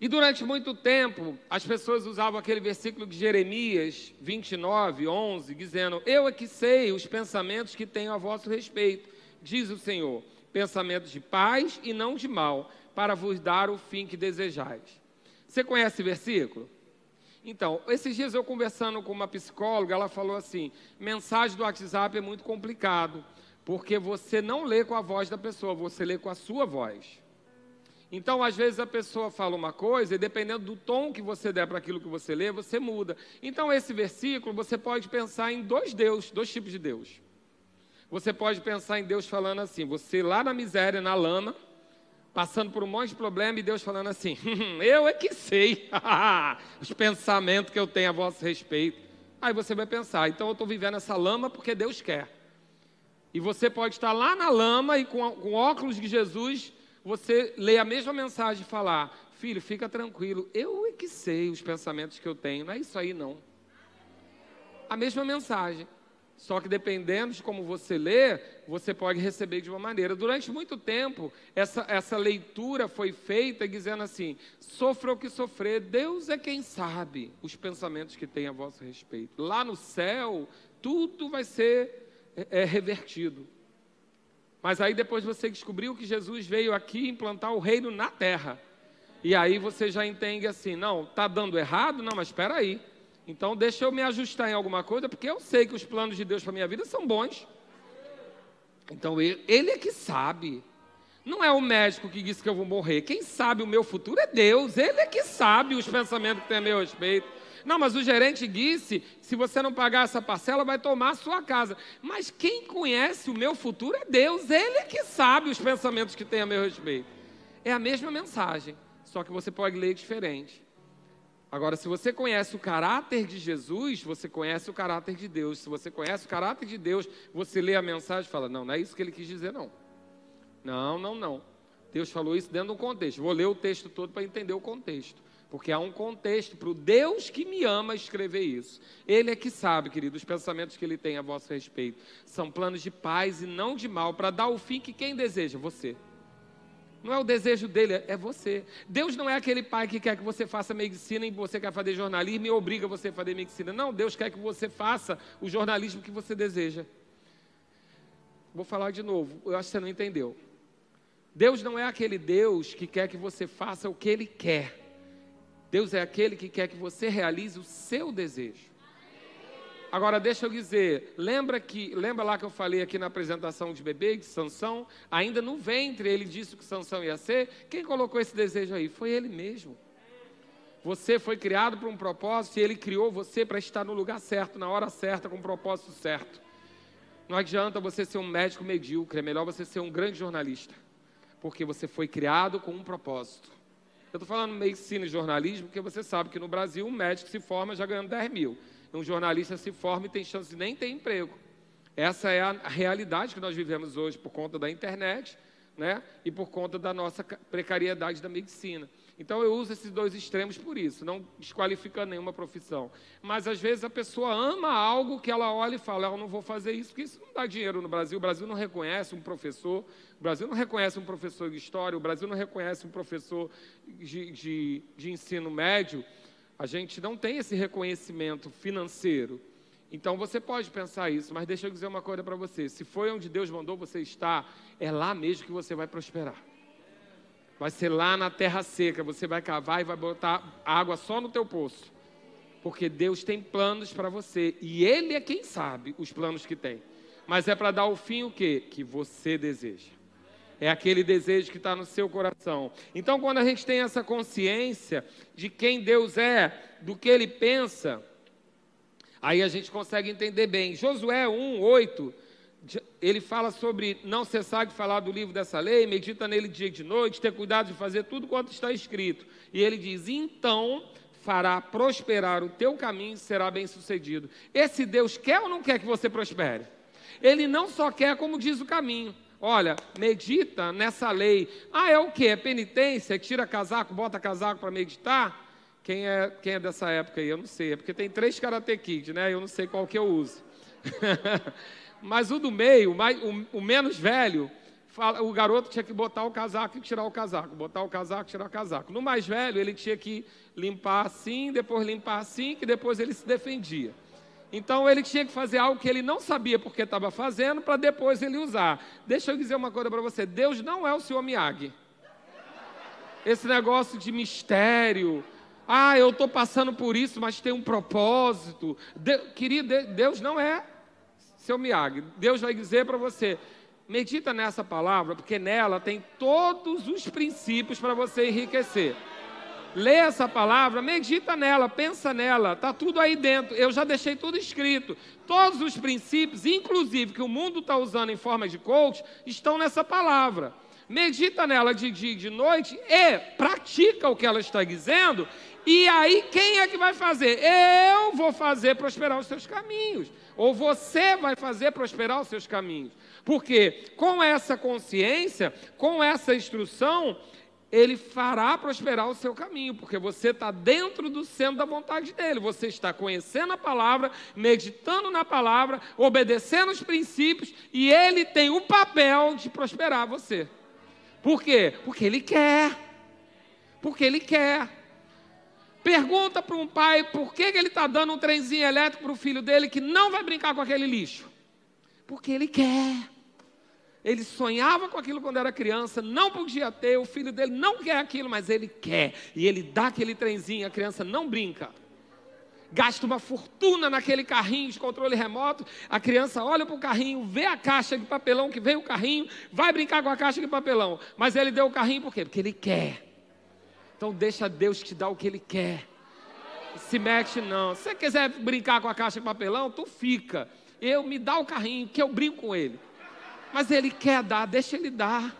E durante muito tempo, as pessoas usavam aquele versículo de Jeremias 29, 11, dizendo: Eu é que sei os pensamentos que tenho a vosso respeito, diz o Senhor, pensamentos de paz e não de mal, para vos dar o fim que desejais. Você conhece esse versículo? Então, esses dias eu conversando com uma psicóloga, ela falou assim: mensagem do WhatsApp é muito complicado, porque você não lê com a voz da pessoa, você lê com a sua voz. Então, às vezes, a pessoa fala uma coisa e dependendo do tom que você der para aquilo que você lê, você muda. Então, esse versículo, você pode pensar em dois Deus, dois tipos de Deus. Você pode pensar em Deus falando assim, você lá na miséria, na lama, passando por um monte de problema e Deus falando assim: hum, Eu é que sei os pensamentos que eu tenho a vosso respeito. Aí você vai pensar: então eu estou vivendo essa lama porque Deus quer. E você pode estar lá na lama e com, com óculos de Jesus você lê a mesma mensagem e falar: Filho, fica tranquilo, eu é que sei os pensamentos que eu tenho, não é isso aí não. A mesma mensagem. Só que dependendo de como você lê, você pode receber de uma maneira. Durante muito tempo, essa, essa leitura foi feita dizendo assim: sofra o que sofrer, Deus é quem sabe os pensamentos que tem a vosso respeito. Lá no céu, tudo vai ser é, é revertido. Mas aí depois você descobriu que Jesus veio aqui implantar o reino na terra. E aí você já entende assim, não, está dando errado? Não, mas espera aí. Então deixa eu me ajustar em alguma coisa, porque eu sei que os planos de Deus para minha vida são bons. Então ele é que sabe. Não é o médico que disse que eu vou morrer. Quem sabe o meu futuro é Deus. Ele é que sabe os pensamentos que tem a meu respeito. Não, mas o gerente disse: se você não pagar essa parcela, vai tomar a sua casa. Mas quem conhece o meu futuro é Deus, Ele é que sabe os pensamentos que tem a meu respeito. É a mesma mensagem, só que você pode ler diferente. Agora, se você conhece o caráter de Jesus, você conhece o caráter de Deus. Se você conhece o caráter de Deus, você lê a mensagem e fala: Não, não é isso que ele quis dizer, não. Não, não, não. Deus falou isso dentro de um contexto. Vou ler o texto todo para entender o contexto. Porque há um contexto para o Deus que me ama escrever isso. Ele é que sabe, querido, os pensamentos que ele tem a vosso respeito. São planos de paz e não de mal, para dar o fim que quem deseja? Você. Não é o desejo dele, é você. Deus não é aquele pai que quer que você faça medicina e você quer fazer jornalismo e obriga você a fazer medicina. Não, Deus quer que você faça o jornalismo que você deseja. Vou falar de novo, eu acho que você não entendeu. Deus não é aquele Deus que quer que você faça o que Ele quer. Deus é aquele que quer que você realize o seu desejo. Agora deixa eu dizer, lembra que, lembra lá que eu falei aqui na apresentação de bebê de Sansão, ainda no ventre ele disse que Sansão ia ser. Quem colocou esse desejo aí? Foi ele mesmo. Você foi criado para um propósito e ele criou você para estar no lugar certo, na hora certa, com o propósito certo. Não adianta você ser um médico medíocre, é melhor você ser um grande jornalista porque você foi criado com um propósito. Eu estou falando medicina e jornalismo, porque você sabe que no Brasil um médico se forma já ganhando 10 mil. Um jornalista se forma e tem chance de nem ter emprego. Essa é a realidade que nós vivemos hoje por conta da internet né? e por conta da nossa precariedade da medicina. Então eu uso esses dois extremos por isso, não desqualificando nenhuma profissão. Mas às vezes a pessoa ama algo que ela olha e fala, eu não vou fazer isso, porque isso não dá dinheiro no Brasil. O Brasil não reconhece um professor, o Brasil não reconhece um professor de história, o Brasil não reconhece um professor de, de, de ensino médio. A gente não tem esse reconhecimento financeiro. Então você pode pensar isso, mas deixa eu dizer uma coisa para você: se foi onde Deus mandou você estar, é lá mesmo que você vai prosperar. Vai ser lá na terra seca, você vai cavar e vai botar água só no teu poço. Porque Deus tem planos para você e ele é quem sabe os planos que tem. Mas é para dar o fim o quê? Que você deseja. É aquele desejo que está no seu coração. Então, quando a gente tem essa consciência de quem Deus é, do que Ele pensa, aí a gente consegue entender bem. Josué 1, 8 ele fala sobre não cessar de falar do livro dessa lei, medita nele dia e de noite, ter cuidado de fazer tudo quanto está escrito. E ele diz: então fará prosperar o teu caminho e será bem sucedido. Esse Deus quer ou não quer que você prospere? Ele não só quer, como diz o caminho. Olha, medita nessa lei. Ah, é o que? É penitência? Tira casaco, bota casaco para meditar? Quem é, quem é dessa época aí? Eu não sei. É porque tem três Karate Kid, né? Eu não sei qual que eu uso. Mas o do meio, o, menos velho, o garoto tinha que botar o casaco e tirar o casaco, botar o casaco e tirar o casaco. No mais velho, ele tinha que limpar assim, depois limpar assim, que depois ele se defendia. Então ele tinha que fazer algo que ele não sabia porque estava fazendo, para depois ele usar. Deixa eu dizer uma coisa para você: Deus não é o senhor Miyagi. Esse negócio de mistério, ah, eu estou passando por isso, mas tem um propósito. De, querido, Deus não é seu Miyagi, Deus vai dizer para você: medita nessa palavra, porque nela tem todos os princípios para você enriquecer. Lê essa palavra, medita nela, pensa nela, está tudo aí dentro. Eu já deixei tudo escrito. Todos os princípios, inclusive que o mundo está usando em forma de coach, estão nessa palavra. Medita nela de dia e de noite e pratica o que ela está dizendo. E aí, quem é que vai fazer? Eu vou fazer prosperar os seus caminhos ou você vai fazer prosperar os seus caminhos. Porque com essa consciência, com essa instrução, ele fará prosperar o seu caminho, porque você está dentro do centro da vontade dele. Você está conhecendo a palavra, meditando na palavra, obedecendo os princípios, e ele tem o papel de prosperar você. Por quê? Porque ele quer. Porque ele quer. Pergunta para um pai por que, que ele está dando um trenzinho elétrico para o filho dele que não vai brincar com aquele lixo. Porque ele quer. Ele sonhava com aquilo quando era criança, não podia ter, o filho dele não quer aquilo, mas ele quer. E ele dá aquele trenzinho, a criança não brinca. Gasta uma fortuna naquele carrinho de controle remoto. A criança olha para o carrinho, vê a caixa de papelão que veio o carrinho, vai brincar com a caixa de papelão. Mas ele deu o carrinho por quê? Porque ele quer. Então deixa Deus te dar o que Ele quer. Se mete não. Se você quiser brincar com a caixa de papelão, tu fica. Eu me dá o carrinho, que eu brinco com ele. Mas ele quer dar, deixa ele dar.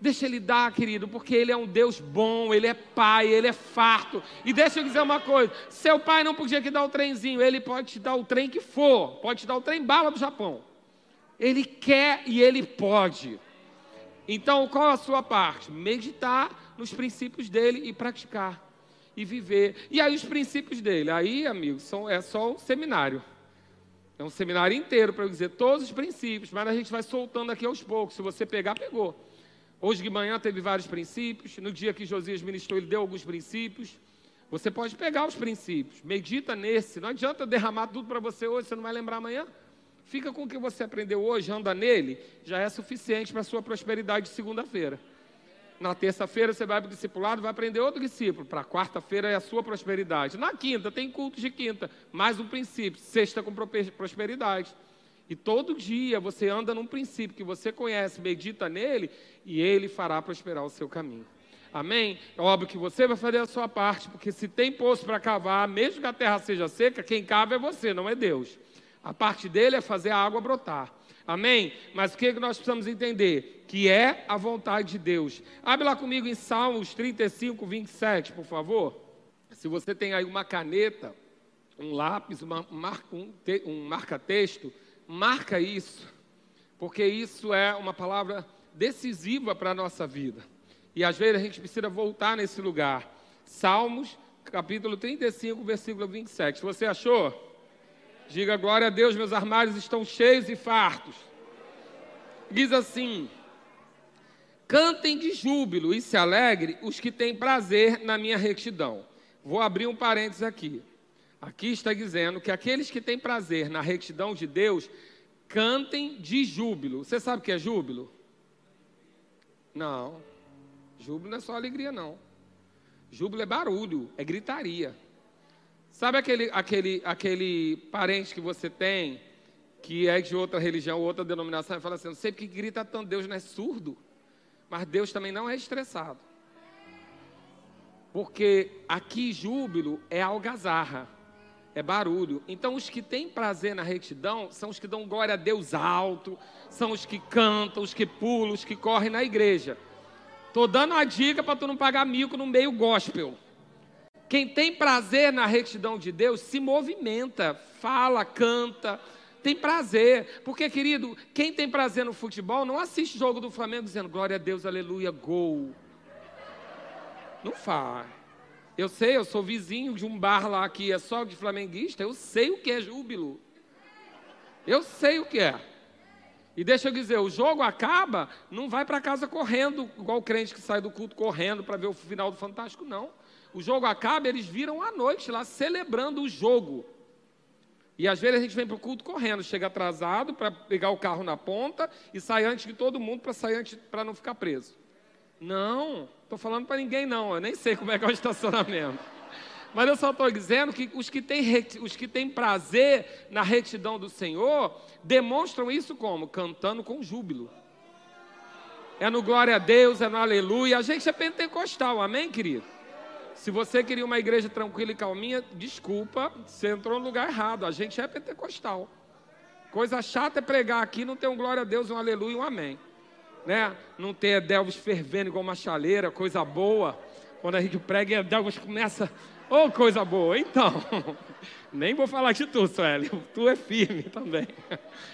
Deixa ele dar, querido, porque ele é um Deus bom, ele é pai, ele é farto. E deixa eu dizer uma coisa: seu pai não podia te dar o trenzinho, ele pode te dar o trem que for, pode te dar o trem bala do Japão. Ele quer e ele pode. Então, qual a sua parte? Meditar nos princípios dele e praticar e viver. E aí os princípios dele, aí, amigos, são, é só um seminário. É um seminário inteiro para eu dizer todos os princípios, mas a gente vai soltando aqui aos poucos. Se você pegar, pegou. Hoje de manhã teve vários princípios. No dia que Josias ministrou, ele deu alguns princípios. Você pode pegar os princípios, medita nesse. Não adianta derramar tudo para você hoje, você não vai lembrar amanhã. Fica com o que você aprendeu hoje, anda nele, já é suficiente para a sua prosperidade de segunda-feira. Na terça-feira você vai para o discipulado, vai aprender outro discípulo. Para quarta-feira é a sua prosperidade. Na quinta, tem cultos de quinta, mais um princípio. Sexta com prosperidade. E todo dia você anda num princípio que você conhece, medita nele, e ele fará prosperar o seu caminho. Amém? É óbvio que você vai fazer a sua parte, porque se tem poço para cavar, mesmo que a terra seja seca, quem cava é você, não é Deus. A parte dele é fazer a água brotar. Amém? Mas o que nós precisamos entender? Que é a vontade de Deus. Abre lá comigo em Salmos 35, 27, por favor. Se você tem aí uma caneta, um lápis, uma, um, um marca-texto, marca isso, porque isso é uma palavra decisiva para a nossa vida. E às vezes a gente precisa voltar nesse lugar. Salmos, capítulo 35, versículo 27. Se você achou? Diga glória a Deus, meus armários estão cheios e fartos. Diz assim: Cantem de júbilo e se alegre os que têm prazer na minha retidão. Vou abrir um parênteses aqui. Aqui está dizendo que aqueles que têm prazer na retidão de Deus, cantem de júbilo. Você sabe o que é júbilo? Não. Júbilo não é só alegria, não. Júbilo é barulho, é gritaria. Sabe aquele, aquele, aquele parente que você tem, que é de outra religião, outra denominação, e fala assim: não sei porque grita tanto, Deus não é surdo, mas Deus também não é estressado. Porque aqui júbilo é algazarra é barulho. Então, os que têm prazer na retidão são os que dão glória a Deus alto, são os que cantam, os que pulam, os que correm na igreja. Estou dando uma dica para tu não pagar mico no meio gospel. Quem tem prazer na retidão de Deus se movimenta, fala, canta, tem prazer. Porque, querido, quem tem prazer no futebol não assiste jogo do Flamengo dizendo glória a Deus, aleluia, gol. Não faz. Eu sei, eu sou vizinho de um bar lá que é só de flamenguista, eu sei o que é júbilo. Eu sei o que é. E deixa eu dizer, o jogo acaba, não vai para casa correndo, igual o crente que sai do culto correndo para ver o final do Fantástico, não. O jogo acaba, eles viram à noite lá celebrando o jogo. E às vezes a gente vem para o culto correndo, chega atrasado para pegar o carro na ponta e sai antes de todo mundo para sair antes para não ficar preso. Não, estou falando para ninguém não, eu nem sei como é que é o estacionamento. Mas eu só estou dizendo que os que, têm, os que têm prazer na retidão do Senhor demonstram isso como? Cantando com júbilo. É no glória a Deus, é no aleluia. A gente é pentecostal, amém, querido? Se você queria uma igreja tranquila e calminha, desculpa, você entrou no lugar errado. A gente é pentecostal. Coisa chata é pregar aqui, não tem um glória a Deus, um aleluia e um amém né? Não ter Delvis fervendo igual uma chaleira, coisa boa. Quando a gente prega, Delvis começa, ô oh, coisa boa. Então, nem vou falar de tu, Sueli, tu é firme também.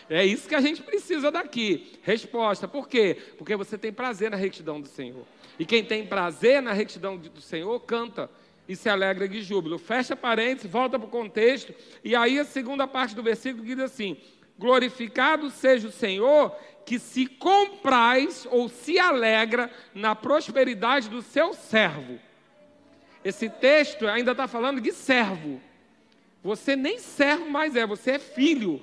É isso que a gente precisa daqui. Resposta, por quê? Porque você tem prazer na retidão do Senhor. E quem tem prazer na retidão do Senhor, canta e se alegra de júbilo. Fecha parênteses, volta para o contexto, e aí a segunda parte do versículo diz assim: Glorificado seja o Senhor que se compraz ou se alegra na prosperidade do seu servo. Esse texto ainda está falando de servo. Você nem servo mais é, você é filho.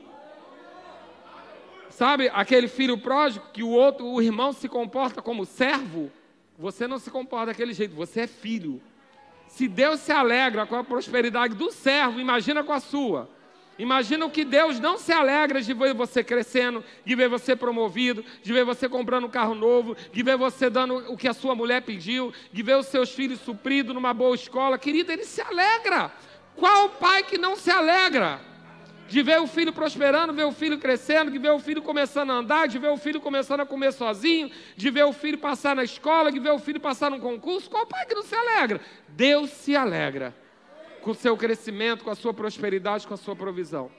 Sabe aquele filho pródigo que o outro, o irmão se comporta como servo? Você não se comporta daquele jeito, você é filho. Se Deus se alegra com a prosperidade do servo, imagina com a sua. Imagina o que Deus não se alegra de ver você crescendo, de ver você promovido, de ver você comprando um carro novo, de ver você dando o que a sua mulher pediu, de ver os seus filhos supridos numa boa escola. Querida, ele se alegra. Qual pai que não se alegra? De ver o filho prosperando, ver o filho crescendo, de ver o filho começando a andar, de ver o filho começando a comer sozinho, de ver o filho passar na escola, de ver o filho passar num concurso. Qual pai que não se alegra? Deus se alegra com o seu crescimento, com a sua prosperidade, com a sua provisão.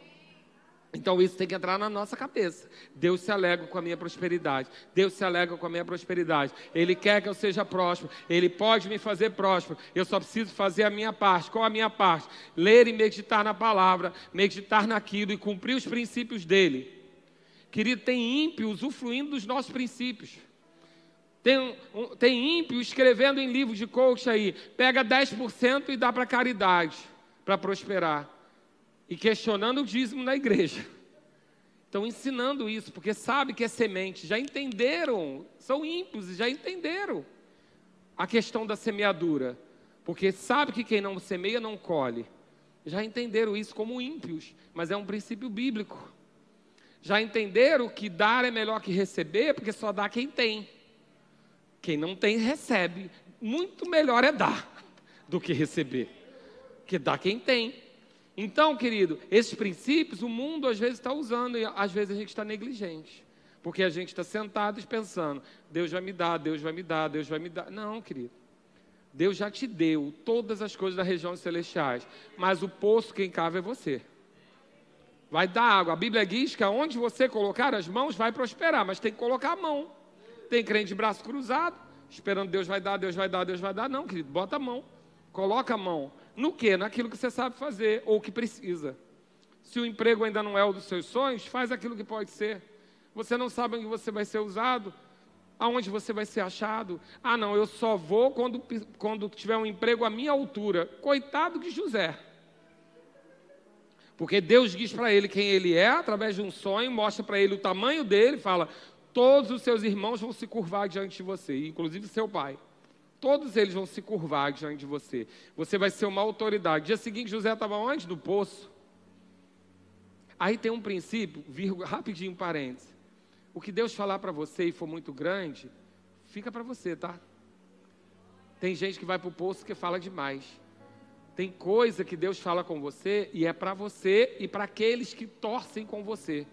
Então isso tem que entrar na nossa cabeça. Deus se alegra com a minha prosperidade. Deus se alegra com a minha prosperidade. Ele quer que eu seja próspero. Ele pode me fazer próspero. Eu só preciso fazer a minha parte. Qual a minha parte? Ler e meditar na palavra, meditar naquilo e cumprir os princípios dele. Querido, tem ímpio usufruindo dos nossos princípios. Tem, tem ímpio escrevendo em livros de coach aí, pega 10% e dá para caridade, para prosperar e questionando o dízimo na igreja. Estão ensinando isso, porque sabe que é semente, já entenderam, são ímpios, já entenderam a questão da semeadura, porque sabe que quem não semeia não colhe. Já entenderam isso como ímpios, mas é um princípio bíblico. Já entenderam que dar é melhor que receber, porque só dá quem tem. Quem não tem, recebe. Muito melhor é dar do que receber. Que dá quem tem. Então, querido, esses princípios o mundo às vezes está usando e às vezes a gente está negligente. Porque a gente está sentado e pensando, Deus vai me dar, Deus vai me dar, Deus vai me dar. Não, querido. Deus já te deu todas as coisas da região celestiais, mas o poço quem cava é você. Vai dar água. A Bíblia diz que aonde você colocar as mãos vai prosperar, mas tem que colocar a mão. Tem crente de braço cruzado, esperando Deus vai dar, Deus vai dar, Deus vai dar. Não, querido, bota a mão. Coloca a mão. No que? Naquilo que você sabe fazer ou que precisa. Se o emprego ainda não é o dos seus sonhos, faz aquilo que pode ser. Você não sabe onde você vai ser usado, aonde você vai ser achado. Ah, não, eu só vou quando, quando tiver um emprego à minha altura. Coitado de José. Porque Deus diz para ele quem ele é, através de um sonho, mostra para ele o tamanho dele, fala: todos os seus irmãos vão se curvar diante de você, inclusive seu pai. Todos eles vão se curvar diante de você. Você vai ser uma autoridade. Dia seguinte, José estava onde? No poço. Aí tem um princípio, vírgula, rapidinho, parênteses. O que Deus falar para você e for muito grande, fica para você, tá? Tem gente que vai para o poço que fala demais. Tem coisa que Deus fala com você e é para você e para aqueles que torcem com você.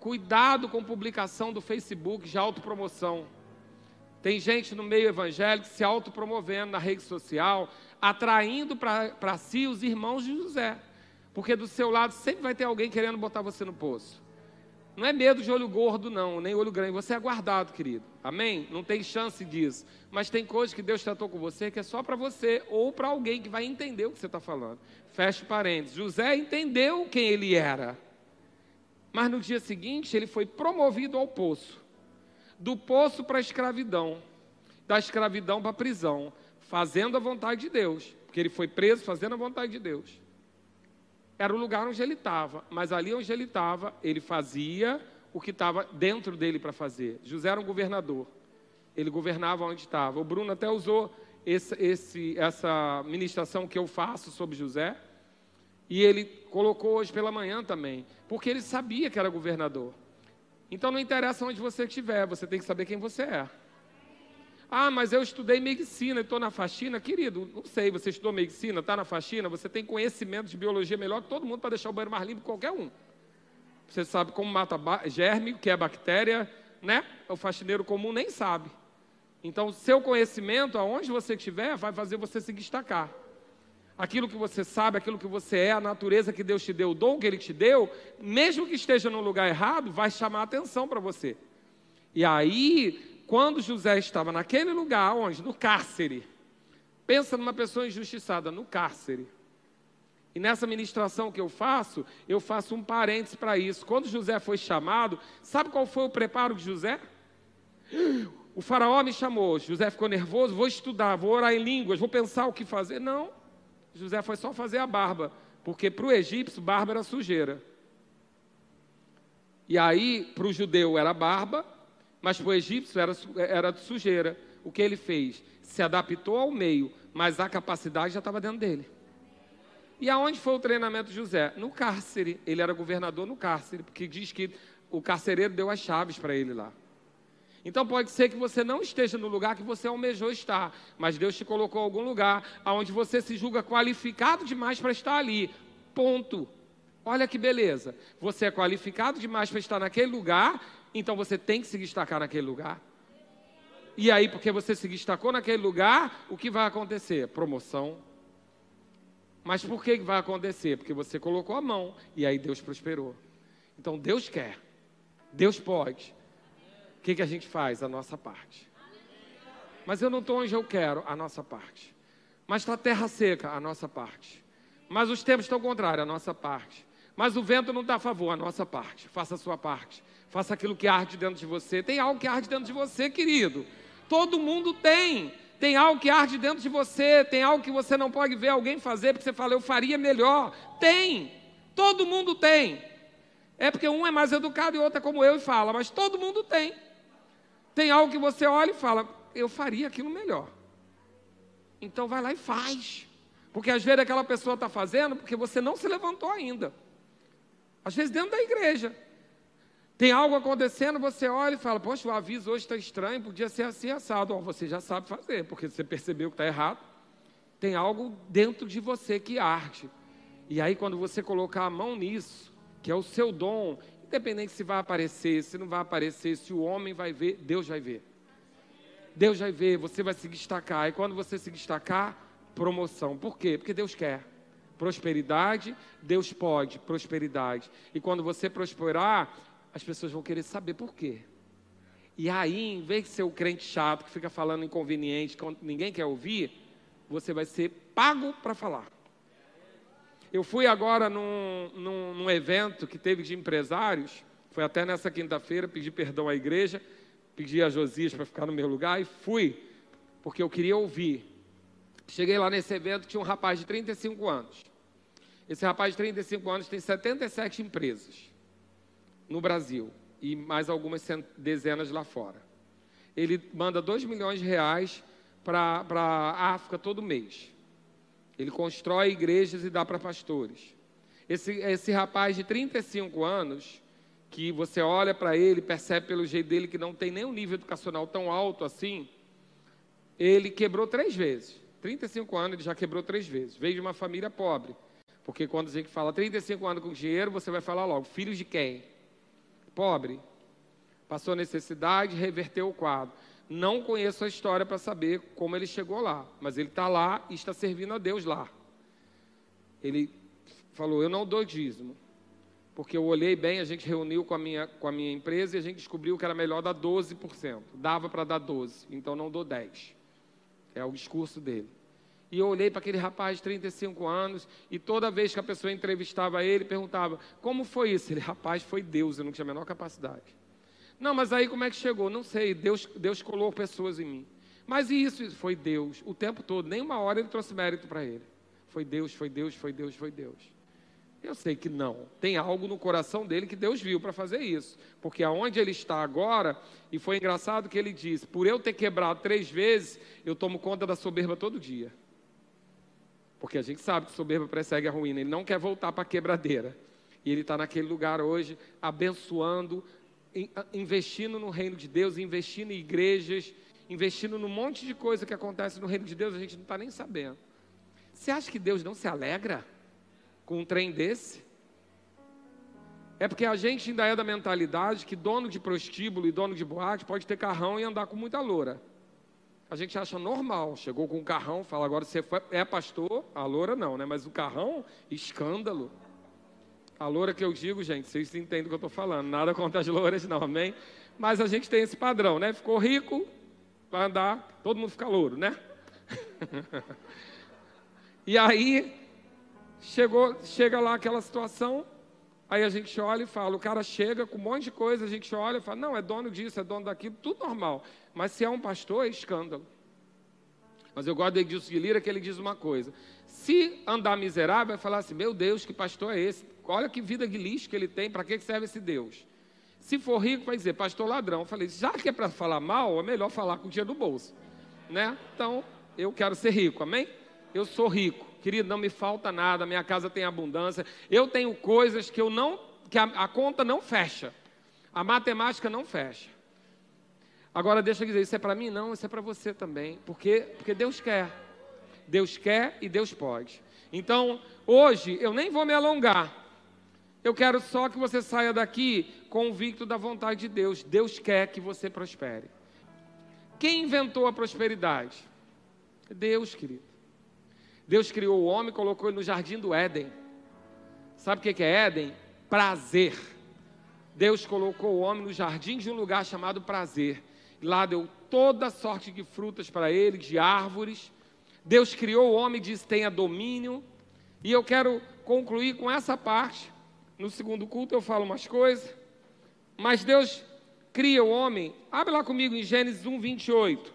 Cuidado com publicação do Facebook de autopromoção. Tem gente no meio evangélico se autopromovendo na rede social, atraindo para si os irmãos de José. Porque do seu lado sempre vai ter alguém querendo botar você no poço. Não é medo de olho gordo, não, nem olho grande. Você é guardado, querido. Amém? Não tem chance disso. Mas tem coisas que Deus tratou com você que é só para você ou para alguém que vai entender o que você está falando. Feche parênteses. José entendeu quem ele era. Mas no dia seguinte ele foi promovido ao poço do poço para a escravidão, da escravidão para a prisão, fazendo a vontade de Deus, porque ele foi preso fazendo a vontade de Deus. Era o lugar onde ele estava, mas ali onde ele estava, ele fazia o que estava dentro dele para fazer. José era um governador, ele governava onde estava. O Bruno até usou esse, esse, essa ministração que eu faço sobre José, e ele colocou hoje pela manhã também, porque ele sabia que era governador. Então não interessa onde você estiver, você tem que saber quem você é. Ah, mas eu estudei medicina e estou na faxina. Querido, não sei, você estudou medicina, está na faxina, você tem conhecimento de biologia melhor que todo mundo para deixar o banheiro mais limpo que qualquer um. Você sabe como mata germe, que é bactéria, né? O faxineiro comum nem sabe. Então, seu conhecimento, aonde você estiver, vai fazer você se destacar aquilo que você sabe, aquilo que você é, a natureza que Deus te deu, o dom que Ele te deu, mesmo que esteja no lugar errado, vai chamar atenção para você. E aí, quando José estava naquele lugar, onde? No cárcere. Pensa numa pessoa injustiçada, no cárcere. E nessa ministração que eu faço, eu faço um parênteses para isso. Quando José foi chamado, sabe qual foi o preparo de José? O faraó me chamou, José ficou nervoso, vou estudar, vou orar em línguas, vou pensar o que fazer. Não. José foi só fazer a barba, porque para o egípcio barba era sujeira. E aí, para o judeu era barba, mas para o egípcio era, era sujeira. O que ele fez? Se adaptou ao meio, mas a capacidade já estava dentro dele. E aonde foi o treinamento de José? No cárcere. Ele era governador no cárcere, porque diz que o carcereiro deu as chaves para ele lá. Então pode ser que você não esteja no lugar que você almejou estar, mas Deus te colocou em algum lugar onde você se julga qualificado demais para estar ali. Ponto. Olha que beleza. Você é qualificado demais para estar naquele lugar, então você tem que se destacar naquele lugar. E aí, porque você se destacou naquele lugar, o que vai acontecer? Promoção. Mas por que vai acontecer? Porque você colocou a mão e aí Deus prosperou. Então Deus quer, Deus pode. O que, que a gente faz? A nossa parte. Mas eu não estou onde eu quero, a nossa parte. Mas está terra seca, a nossa parte. Mas os tempos estão contrários, a nossa parte. Mas o vento não está a favor, a nossa parte. Faça a sua parte. Faça aquilo que arde dentro de você. Tem algo que arde dentro de você, querido. Todo mundo tem. Tem algo que arde dentro de você. Tem algo que você não pode ver alguém fazer, porque você fala, eu faria melhor. Tem. Todo mundo tem. É porque um é mais educado e outro é como eu e fala, mas todo mundo tem. Tem algo que você olha e fala, eu faria aquilo melhor. Então vai lá e faz. Porque às vezes aquela pessoa está fazendo porque você não se levantou ainda. Às vezes dentro da igreja. Tem algo acontecendo, você olha e fala, poxa, o aviso hoje está estranho, podia ser assim assado. Oh, você já sabe fazer, porque você percebeu que está errado. Tem algo dentro de você que arde. E aí, quando você colocar a mão nisso, que é o seu dom, independente se vai aparecer, se não vai aparecer, se o homem vai ver, Deus vai ver. Deus vai ver, você vai se destacar. E quando você se destacar, promoção. Por quê? Porque Deus quer. Prosperidade, Deus pode, prosperidade. E quando você prosperar, as pessoas vão querer saber por quê. E aí, em vez de ser o crente chato que fica falando inconveniente, que ninguém quer ouvir, você vai ser pago para falar. Eu fui agora num, num, num, evento que teve de empresários, foi até nessa quinta-feira, pedi perdão à igreja, pedi a Josias para ficar no meu lugar e fui, porque eu queria ouvir. Cheguei lá nesse evento, tinha um rapaz de 35 anos. Esse rapaz de 35 anos tem 77 empresas no Brasil e mais algumas dezenas lá fora. Ele manda 2 milhões de reais para a África todo mês. Ele constrói igrejas e dá para pastores. Esse, esse rapaz de 35 anos, que você olha para ele, percebe pelo jeito dele que não tem nenhum nível educacional tão alto assim, ele quebrou três vezes. 35 anos, ele já quebrou três vezes. Veio de uma família pobre. Porque quando a gente fala 35 anos com dinheiro, você vai falar logo, filhos de quem? pobre, passou necessidade, reverteu o quadro. Não conheço a história para saber como ele chegou lá, mas ele está lá e está servindo a Deus lá. Ele falou: Eu não dou dízimo, porque eu olhei bem, a gente reuniu com a minha, com a minha empresa e a gente descobriu que era melhor dar 12%. Dava para dar 12%, então não dou 10%. É o discurso dele. E eu olhei para aquele rapaz de 35 anos e toda vez que a pessoa entrevistava ele, perguntava: Como foi isso? Ele, rapaz, foi Deus, eu não tinha a menor capacidade. Não, mas aí como é que chegou? Não sei, Deus, Deus colou pessoas em mim. Mas isso? Foi Deus, o tempo todo, nem uma hora ele trouxe mérito para ele. Foi Deus, foi Deus, foi Deus, foi Deus. Eu sei que não. Tem algo no coração dele que Deus viu para fazer isso. Porque aonde ele está agora, e foi engraçado que ele disse: por eu ter quebrado três vezes, eu tomo conta da soberba todo dia. Porque a gente sabe que soberba persegue a ruína. Ele não quer voltar para a quebradeira. E ele está naquele lugar hoje, abençoando, investindo no reino de Deus, investindo em igrejas, investindo num monte de coisa que acontece no reino de Deus, a gente não está nem sabendo. Você acha que Deus não se alegra com um trem desse? É porque a gente ainda é da mentalidade que dono de prostíbulo e dono de boate pode ter carrão e andar com muita loura a gente acha normal. Chegou com um carrão, fala, agora você é pastor, a loura não, né? Mas o carrão, escândalo. A loura que eu digo, gente, vocês entendem o que eu estou falando. Nada contra as louras, não, amém? Mas a gente tem esse padrão, né? Ficou rico, vai andar, todo mundo fica louro, né? e aí, chegou, chega lá aquela situação, aí a gente olha e fala, o cara chega com um monte de coisa, a gente olha e fala, não, é dono disso, é dono daquilo, tudo normal. Mas se é um pastor, é escândalo. Mas eu gosto de Edilson de Lira que ele diz uma coisa. Se andar miserável, vai falar assim, meu Deus, que pastor é esse? Olha que vida de lixo que ele tem, para que serve esse Deus? Se for rico, vai dizer, pastor ladrão. Eu falei, já que é para falar mal, é melhor falar com o dinheiro no bolso. Né? Então, eu quero ser rico, amém? Eu sou rico. Querido, não me falta nada, minha casa tem abundância. Eu tenho coisas que eu não, que a, a conta não fecha. A matemática não fecha. Agora deixa eu dizer, isso é para mim? Não, isso é para você também. Porque, porque Deus quer. Deus quer e Deus pode. Então, hoje eu nem vou me alongar. Eu quero só que você saia daqui convicto da vontade de Deus. Deus quer que você prospere. Quem inventou a prosperidade? Deus, querido. Deus criou o homem colocou ele no jardim do Éden. Sabe o que é Éden? Prazer. Deus colocou o homem no jardim de um lugar chamado prazer. Lá deu toda sorte de frutas para ele, de árvores. Deus criou o homem e disse: tenha domínio. E eu quero concluir com essa parte. No segundo culto eu falo umas coisas. Mas Deus cria o homem. Abre lá comigo em Gênesis 1, 28.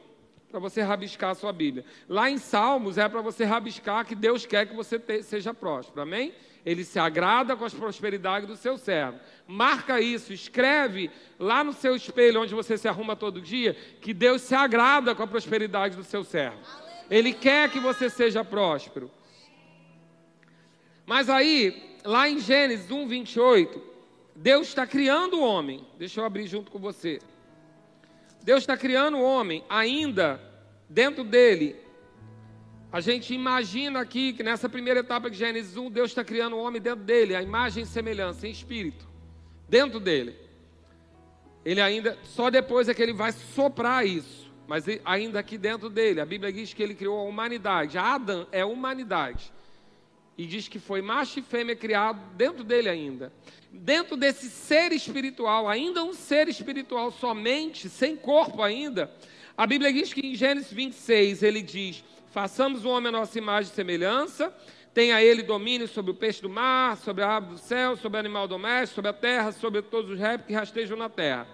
Para você rabiscar a sua Bíblia. Lá em Salmos é para você rabiscar que Deus quer que você te, seja próspero. Amém? Ele se agrada com as prosperidades do seu servo. Marca isso, escreve lá no seu espelho, onde você se arruma todo dia, que Deus se agrada com a prosperidade do seu servo. Ele quer que você seja próspero. Mas aí, lá em Gênesis 1, 28, Deus está criando o homem. Deixa eu abrir junto com você. Deus está criando o homem, ainda dentro dele. A gente imagina aqui que nessa primeira etapa de Gênesis 1, Deus está criando o homem dentro dele, a imagem e semelhança, em espírito, dentro dele. Ele ainda, só depois é que ele vai soprar isso, mas ainda aqui dentro dele. A Bíblia diz que ele criou a humanidade. Adam é humanidade. E diz que foi macho e fêmea criado dentro dele ainda. Dentro desse ser espiritual, ainda um ser espiritual somente, sem corpo ainda. A Bíblia diz que em Gênesis 26 ele diz: Façamos o homem a nossa imagem e semelhança, tenha ele domínio sobre o peixe do mar, sobre a ave do céu, sobre o animal doméstico, sobre a terra, sobre todos os répteis que rastejam na terra.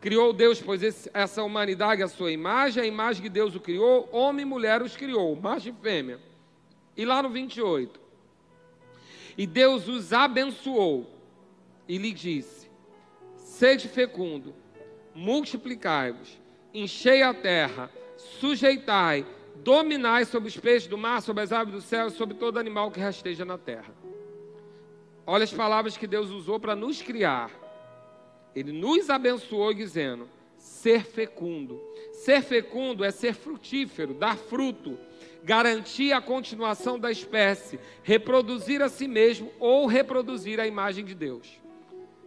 Criou Deus, pois, esse, essa humanidade a sua imagem, a imagem que Deus o criou, homem e mulher os criou, macho e fêmea. E lá no 28, e Deus os abençoou e lhe disse: Sede fecundo, multiplicai-vos, enchei a terra, sujeitai, dominai sobre os peixes do mar, sobre as aves do céu, sobre todo animal que rasteja na terra. Olha as palavras que Deus usou para nos criar. Ele nos abençoou dizendo: ser fecundo. Ser fecundo é ser frutífero, dar fruto garantir a continuação da espécie, reproduzir a si mesmo ou reproduzir a imagem de Deus.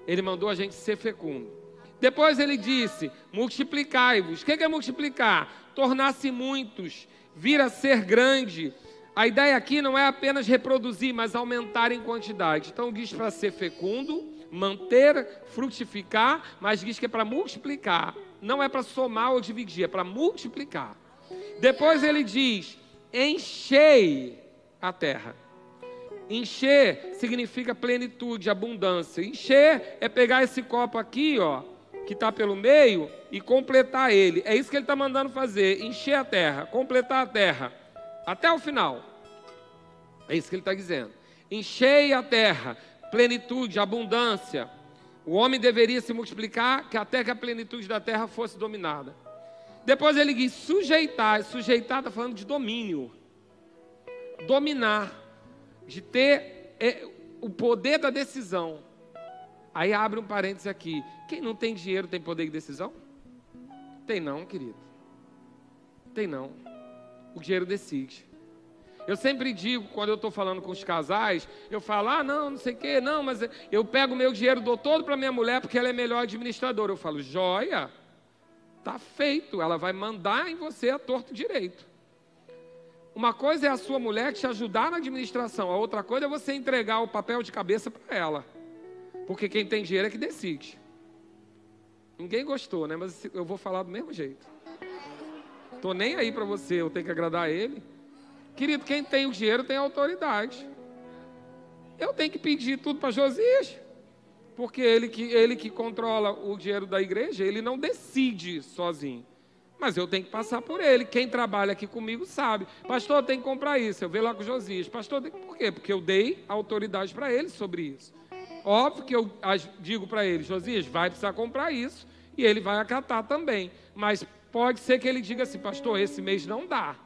Ele mandou a gente ser fecundo. Depois ele disse: multiplicai-vos. O que é multiplicar? Tornar-se muitos, vir a ser grande. A ideia aqui não é apenas reproduzir, mas aumentar em quantidade. Então diz para ser fecundo, manter, frutificar, mas diz que é para multiplicar. Não é para somar ou dividir, é para multiplicar. Depois ele diz: enchei a terra. Encher significa plenitude, abundância. Encher é pegar esse copo aqui, ó, que está pelo meio, e completar ele. É isso que ele está mandando fazer: encher a terra, completar a terra, até o final. É isso que ele está dizendo. Enchei a terra, plenitude, abundância. O homem deveria se multiplicar que até que a plenitude da terra fosse dominada. Depois ele diz sujeitar. Sujeitar está falando de domínio. Dominar. De ter é, o poder da decisão. Aí abre um parênteses aqui. Quem não tem dinheiro tem poder de decisão? Tem não, querido. Tem não. O dinheiro decide. Eu sempre digo, quando eu estou falando com os casais, eu falo, ah, não, não sei o quê, não, mas eu pego o meu dinheiro, dou todo para minha mulher porque ela é melhor administradora. Eu falo, joia, Está feito, ela vai mandar em você a torto direito. Uma coisa é a sua mulher te ajudar na administração, a outra coisa é você entregar o papel de cabeça para ela. Porque quem tem dinheiro é que decide. Ninguém gostou, né? Mas eu vou falar do mesmo jeito. Tô nem aí para você, eu tenho que agradar ele. Querido, quem tem o dinheiro tem autoridade. Eu tenho que pedir tudo para Josias porque ele que, ele que controla o dinheiro da igreja, ele não decide sozinho. Mas eu tenho que passar por ele. Quem trabalha aqui comigo sabe. Pastor, tem que comprar isso. Eu vejo lá com Josias. Pastor, por quê? Porque eu dei autoridade para ele sobre isso. Óbvio que eu digo para ele, Josias, vai precisar comprar isso. E ele vai acatar também. Mas pode ser que ele diga assim, pastor, esse mês não dá.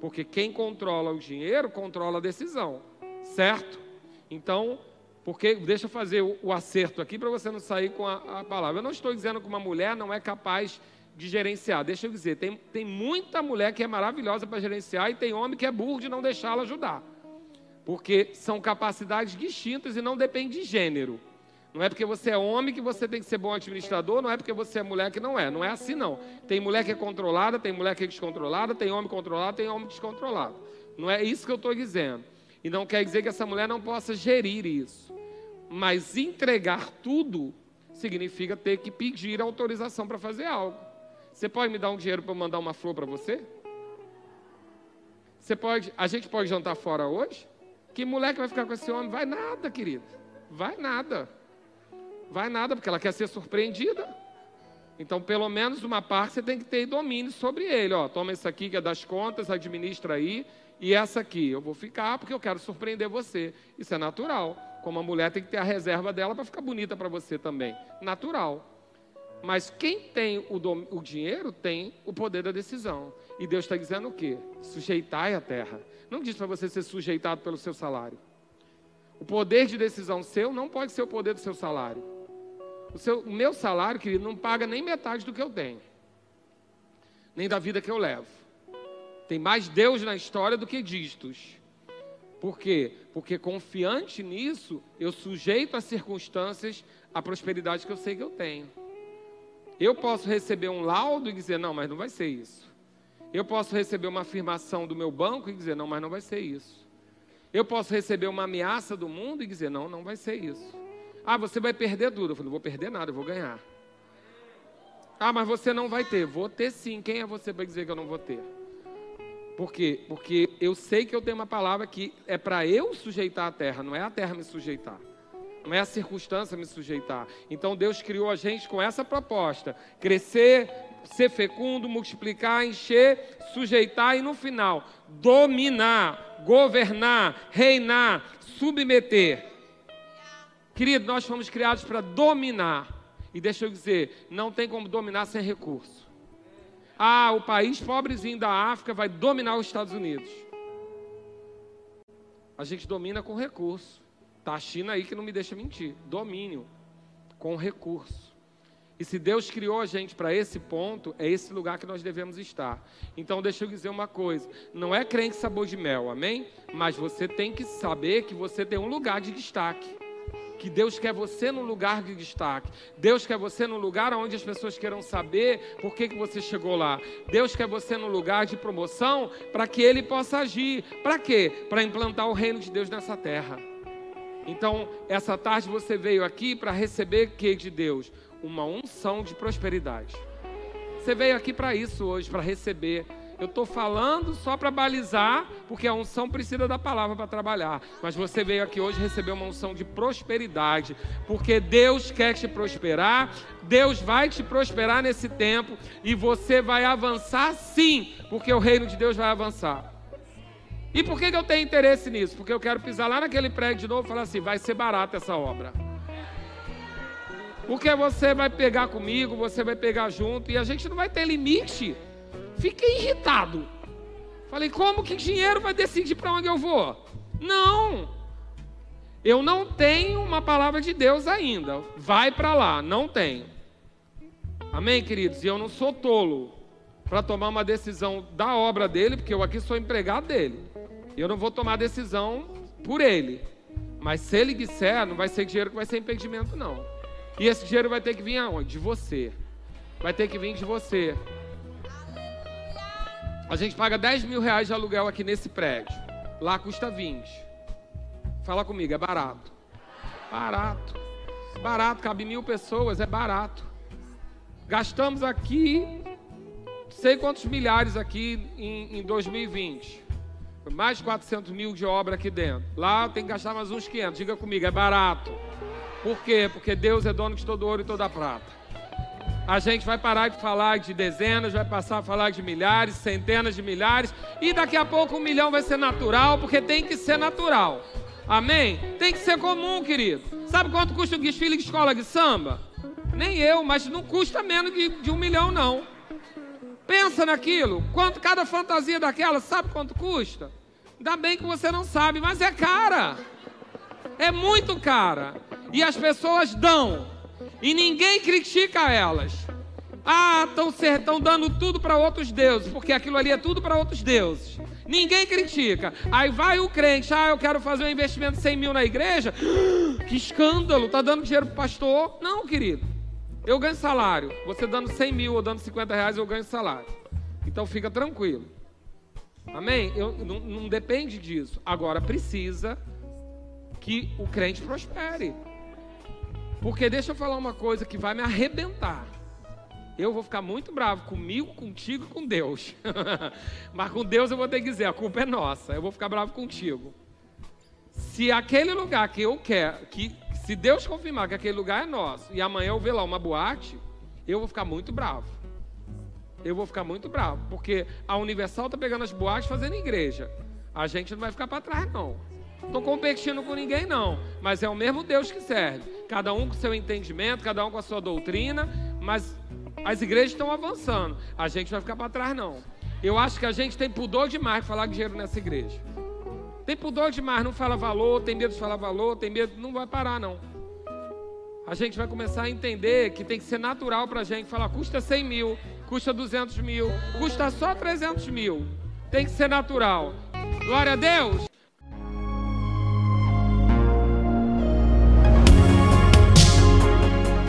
Porque quem controla o dinheiro, controla a decisão. Certo? Então, porque, deixa eu fazer o, o acerto aqui para você não sair com a, a, palavra. Eu não estou dizendo que uma mulher não é capaz de gerenciar. Deixa eu dizer, tem, tem muita mulher que é maravilhosa para gerenciar e tem homem que é burro de não deixá-la ajudar. Porque são capacidades distintas e não depende de gênero. Não é porque você é homem que você tem que ser bom administrador, não é porque você é mulher que não é. Não é assim, não. Tem mulher que é controlada, tem mulher que é descontrolada, tem homem controlado, tem homem descontrolado. Não é isso que eu estou dizendo. E não quer dizer que essa mulher não possa gerir isso. Mas entregar tudo significa ter que pedir autorização para fazer algo. Você pode me dar um dinheiro para mandar uma flor para você? Você pode, a gente pode jantar fora hoje? Que mulher que vai ficar com esse homem? Vai nada, querido. Vai nada. Vai nada, porque ela quer ser surpreendida. Então, pelo menos uma parte você tem que ter domínio sobre ele. Ó, toma isso aqui que é das contas, administra aí. E essa aqui, eu vou ficar porque eu quero surpreender você. Isso é natural. Como a mulher tem que ter a reserva dela para ficar bonita para você também. Natural. Mas quem tem o, dom, o, dinheiro tem o poder da decisão. E Deus está dizendo o quê? Sujeitai a terra. Não diz para você ser sujeitado pelo seu salário. O poder de decisão seu não pode ser o poder do seu salário. O, seu, o meu salário, querido, não paga nem metade do que eu tenho. Nem da vida que eu levo. Tem mais Deus na história do que dígitos. Por quê? Porque confiante nisso, eu sujeito às circunstâncias a prosperidade que eu sei que eu tenho. Eu posso receber um laudo e dizer, não, mas não vai ser isso. Eu posso receber uma afirmação do meu banco e dizer, não, mas não vai ser isso. Eu posso receber uma ameaça do mundo e dizer, não, não vai ser isso. Ah, você vai perder tudo. Eu falei, não vou perder nada, eu vou ganhar. Ah, mas você não vai ter. Vou ter sim. Quem é você para dizer que eu não vou ter? Por quê? Porque eu sei que eu tenho uma palavra que é para eu sujeitar a terra, não é a terra me sujeitar. Não é a circunstância me sujeitar. Então Deus criou a gente com essa proposta: crescer, ser fecundo, multiplicar, encher, sujeitar e no final, dominar, governar, reinar, submeter. Querido, nós fomos criados para dominar. E deixa eu dizer, não tem como dominar sem recurso. Ah, o país pobrezinho da África vai dominar os Estados Unidos. A gente domina com recurso. Tá a China aí que não me deixa mentir. Domínio com recurso. E se Deus criou a gente para esse ponto, é esse lugar que nós devemos estar. Então, deixa eu dizer uma coisa: não é crente sabor de mel, amém? Mas você tem que saber que você tem um lugar de destaque que Deus quer você num lugar de destaque. Deus quer você num lugar onde as pessoas queiram saber por que, que você chegou lá. Deus quer você num lugar de promoção para que Ele possa agir. Para quê? Para implantar o reino de Deus nessa terra. Então, essa tarde você veio aqui para receber que de Deus? Uma unção de prosperidade. Você veio aqui para isso hoje, para receber eu estou falando só para balizar, porque a unção precisa da palavra para trabalhar. Mas você veio aqui hoje receber uma unção de prosperidade, porque Deus quer te prosperar, Deus vai te prosperar nesse tempo e você vai avançar sim, porque o reino de Deus vai avançar. E por que, que eu tenho interesse nisso? Porque eu quero pisar lá naquele prédio de novo e falar assim: vai ser barata essa obra. Porque você vai pegar comigo, você vai pegar junto, e a gente não vai ter limite Fiquei irritado. Falei, como que dinheiro vai decidir para onde eu vou? Não. Eu não tenho uma palavra de Deus ainda. Vai para lá, não tenho. Amém, queridos? E eu não sou tolo para tomar uma decisão da obra dele, porque eu aqui sou empregado dele. Eu não vou tomar decisão por ele. Mas se ele disser, não vai ser dinheiro que vai ser impedimento, não. E esse dinheiro vai ter que vir aonde? De você. Vai ter que vir de você. A gente paga 10 mil reais de aluguel aqui nesse prédio. Lá custa 20. Fala comigo, é barato. Barato. Barato, cabe mil pessoas, é barato. Gastamos aqui, sei quantos milhares aqui em, em 2020. Mais de 400 mil de obra aqui dentro. Lá tem que gastar mais uns 500. Diga comigo, é barato. Por quê? Porque Deus é dono de todo ouro e toda prata. A gente vai parar de falar de dezenas, vai passar a falar de milhares, centenas de milhares, e daqui a pouco um milhão vai ser natural, porque tem que ser natural. Amém? Tem que ser comum, querido. Sabe quanto custa o desfile de escola de samba? Nem eu, mas não custa menos de, de um milhão, não. Pensa naquilo. Quanto cada fantasia daquela, sabe quanto custa? Ainda bem que você não sabe, mas é cara. É muito cara. E as pessoas dão. E ninguém critica elas. Ah, estão dando tudo para outros deuses, porque aquilo ali é tudo para outros deuses. Ninguém critica. Aí vai o crente, ah, eu quero fazer um investimento de 100 mil na igreja. Que escândalo, tá dando dinheiro para pastor? Não, querido. Eu ganho salário. Você dando 100 mil ou dando 50 reais, eu ganho salário. Então fica tranquilo. Amém? Eu, não, não depende disso. Agora precisa que o crente prospere. Porque deixa eu falar uma coisa que vai me arrebentar. Eu vou ficar muito bravo comigo, contigo e com Deus. Mas com Deus eu vou ter que dizer, a culpa é nossa. Eu vou ficar bravo contigo. Se aquele lugar que eu quero, que se Deus confirmar que aquele lugar é nosso e amanhã eu ver lá uma boate, eu vou ficar muito bravo. Eu vou ficar muito bravo, porque a Universal está pegando as boates fazendo igreja. A gente não vai ficar para trás não. Estou competindo com ninguém, não. Mas é o mesmo Deus que serve. Cada um com seu entendimento, cada um com a sua doutrina. Mas as igrejas estão avançando. A gente vai ficar para trás, não. Eu acho que a gente tem pudor demais de falar dinheiro nessa igreja. Tem pudor demais, não fala valor, tem medo de falar valor, tem medo, não vai parar, não. A gente vai começar a entender que tem que ser natural para a gente falar, custa 100 mil, custa 200 mil, custa só 300 mil. Tem que ser natural. Glória a Deus.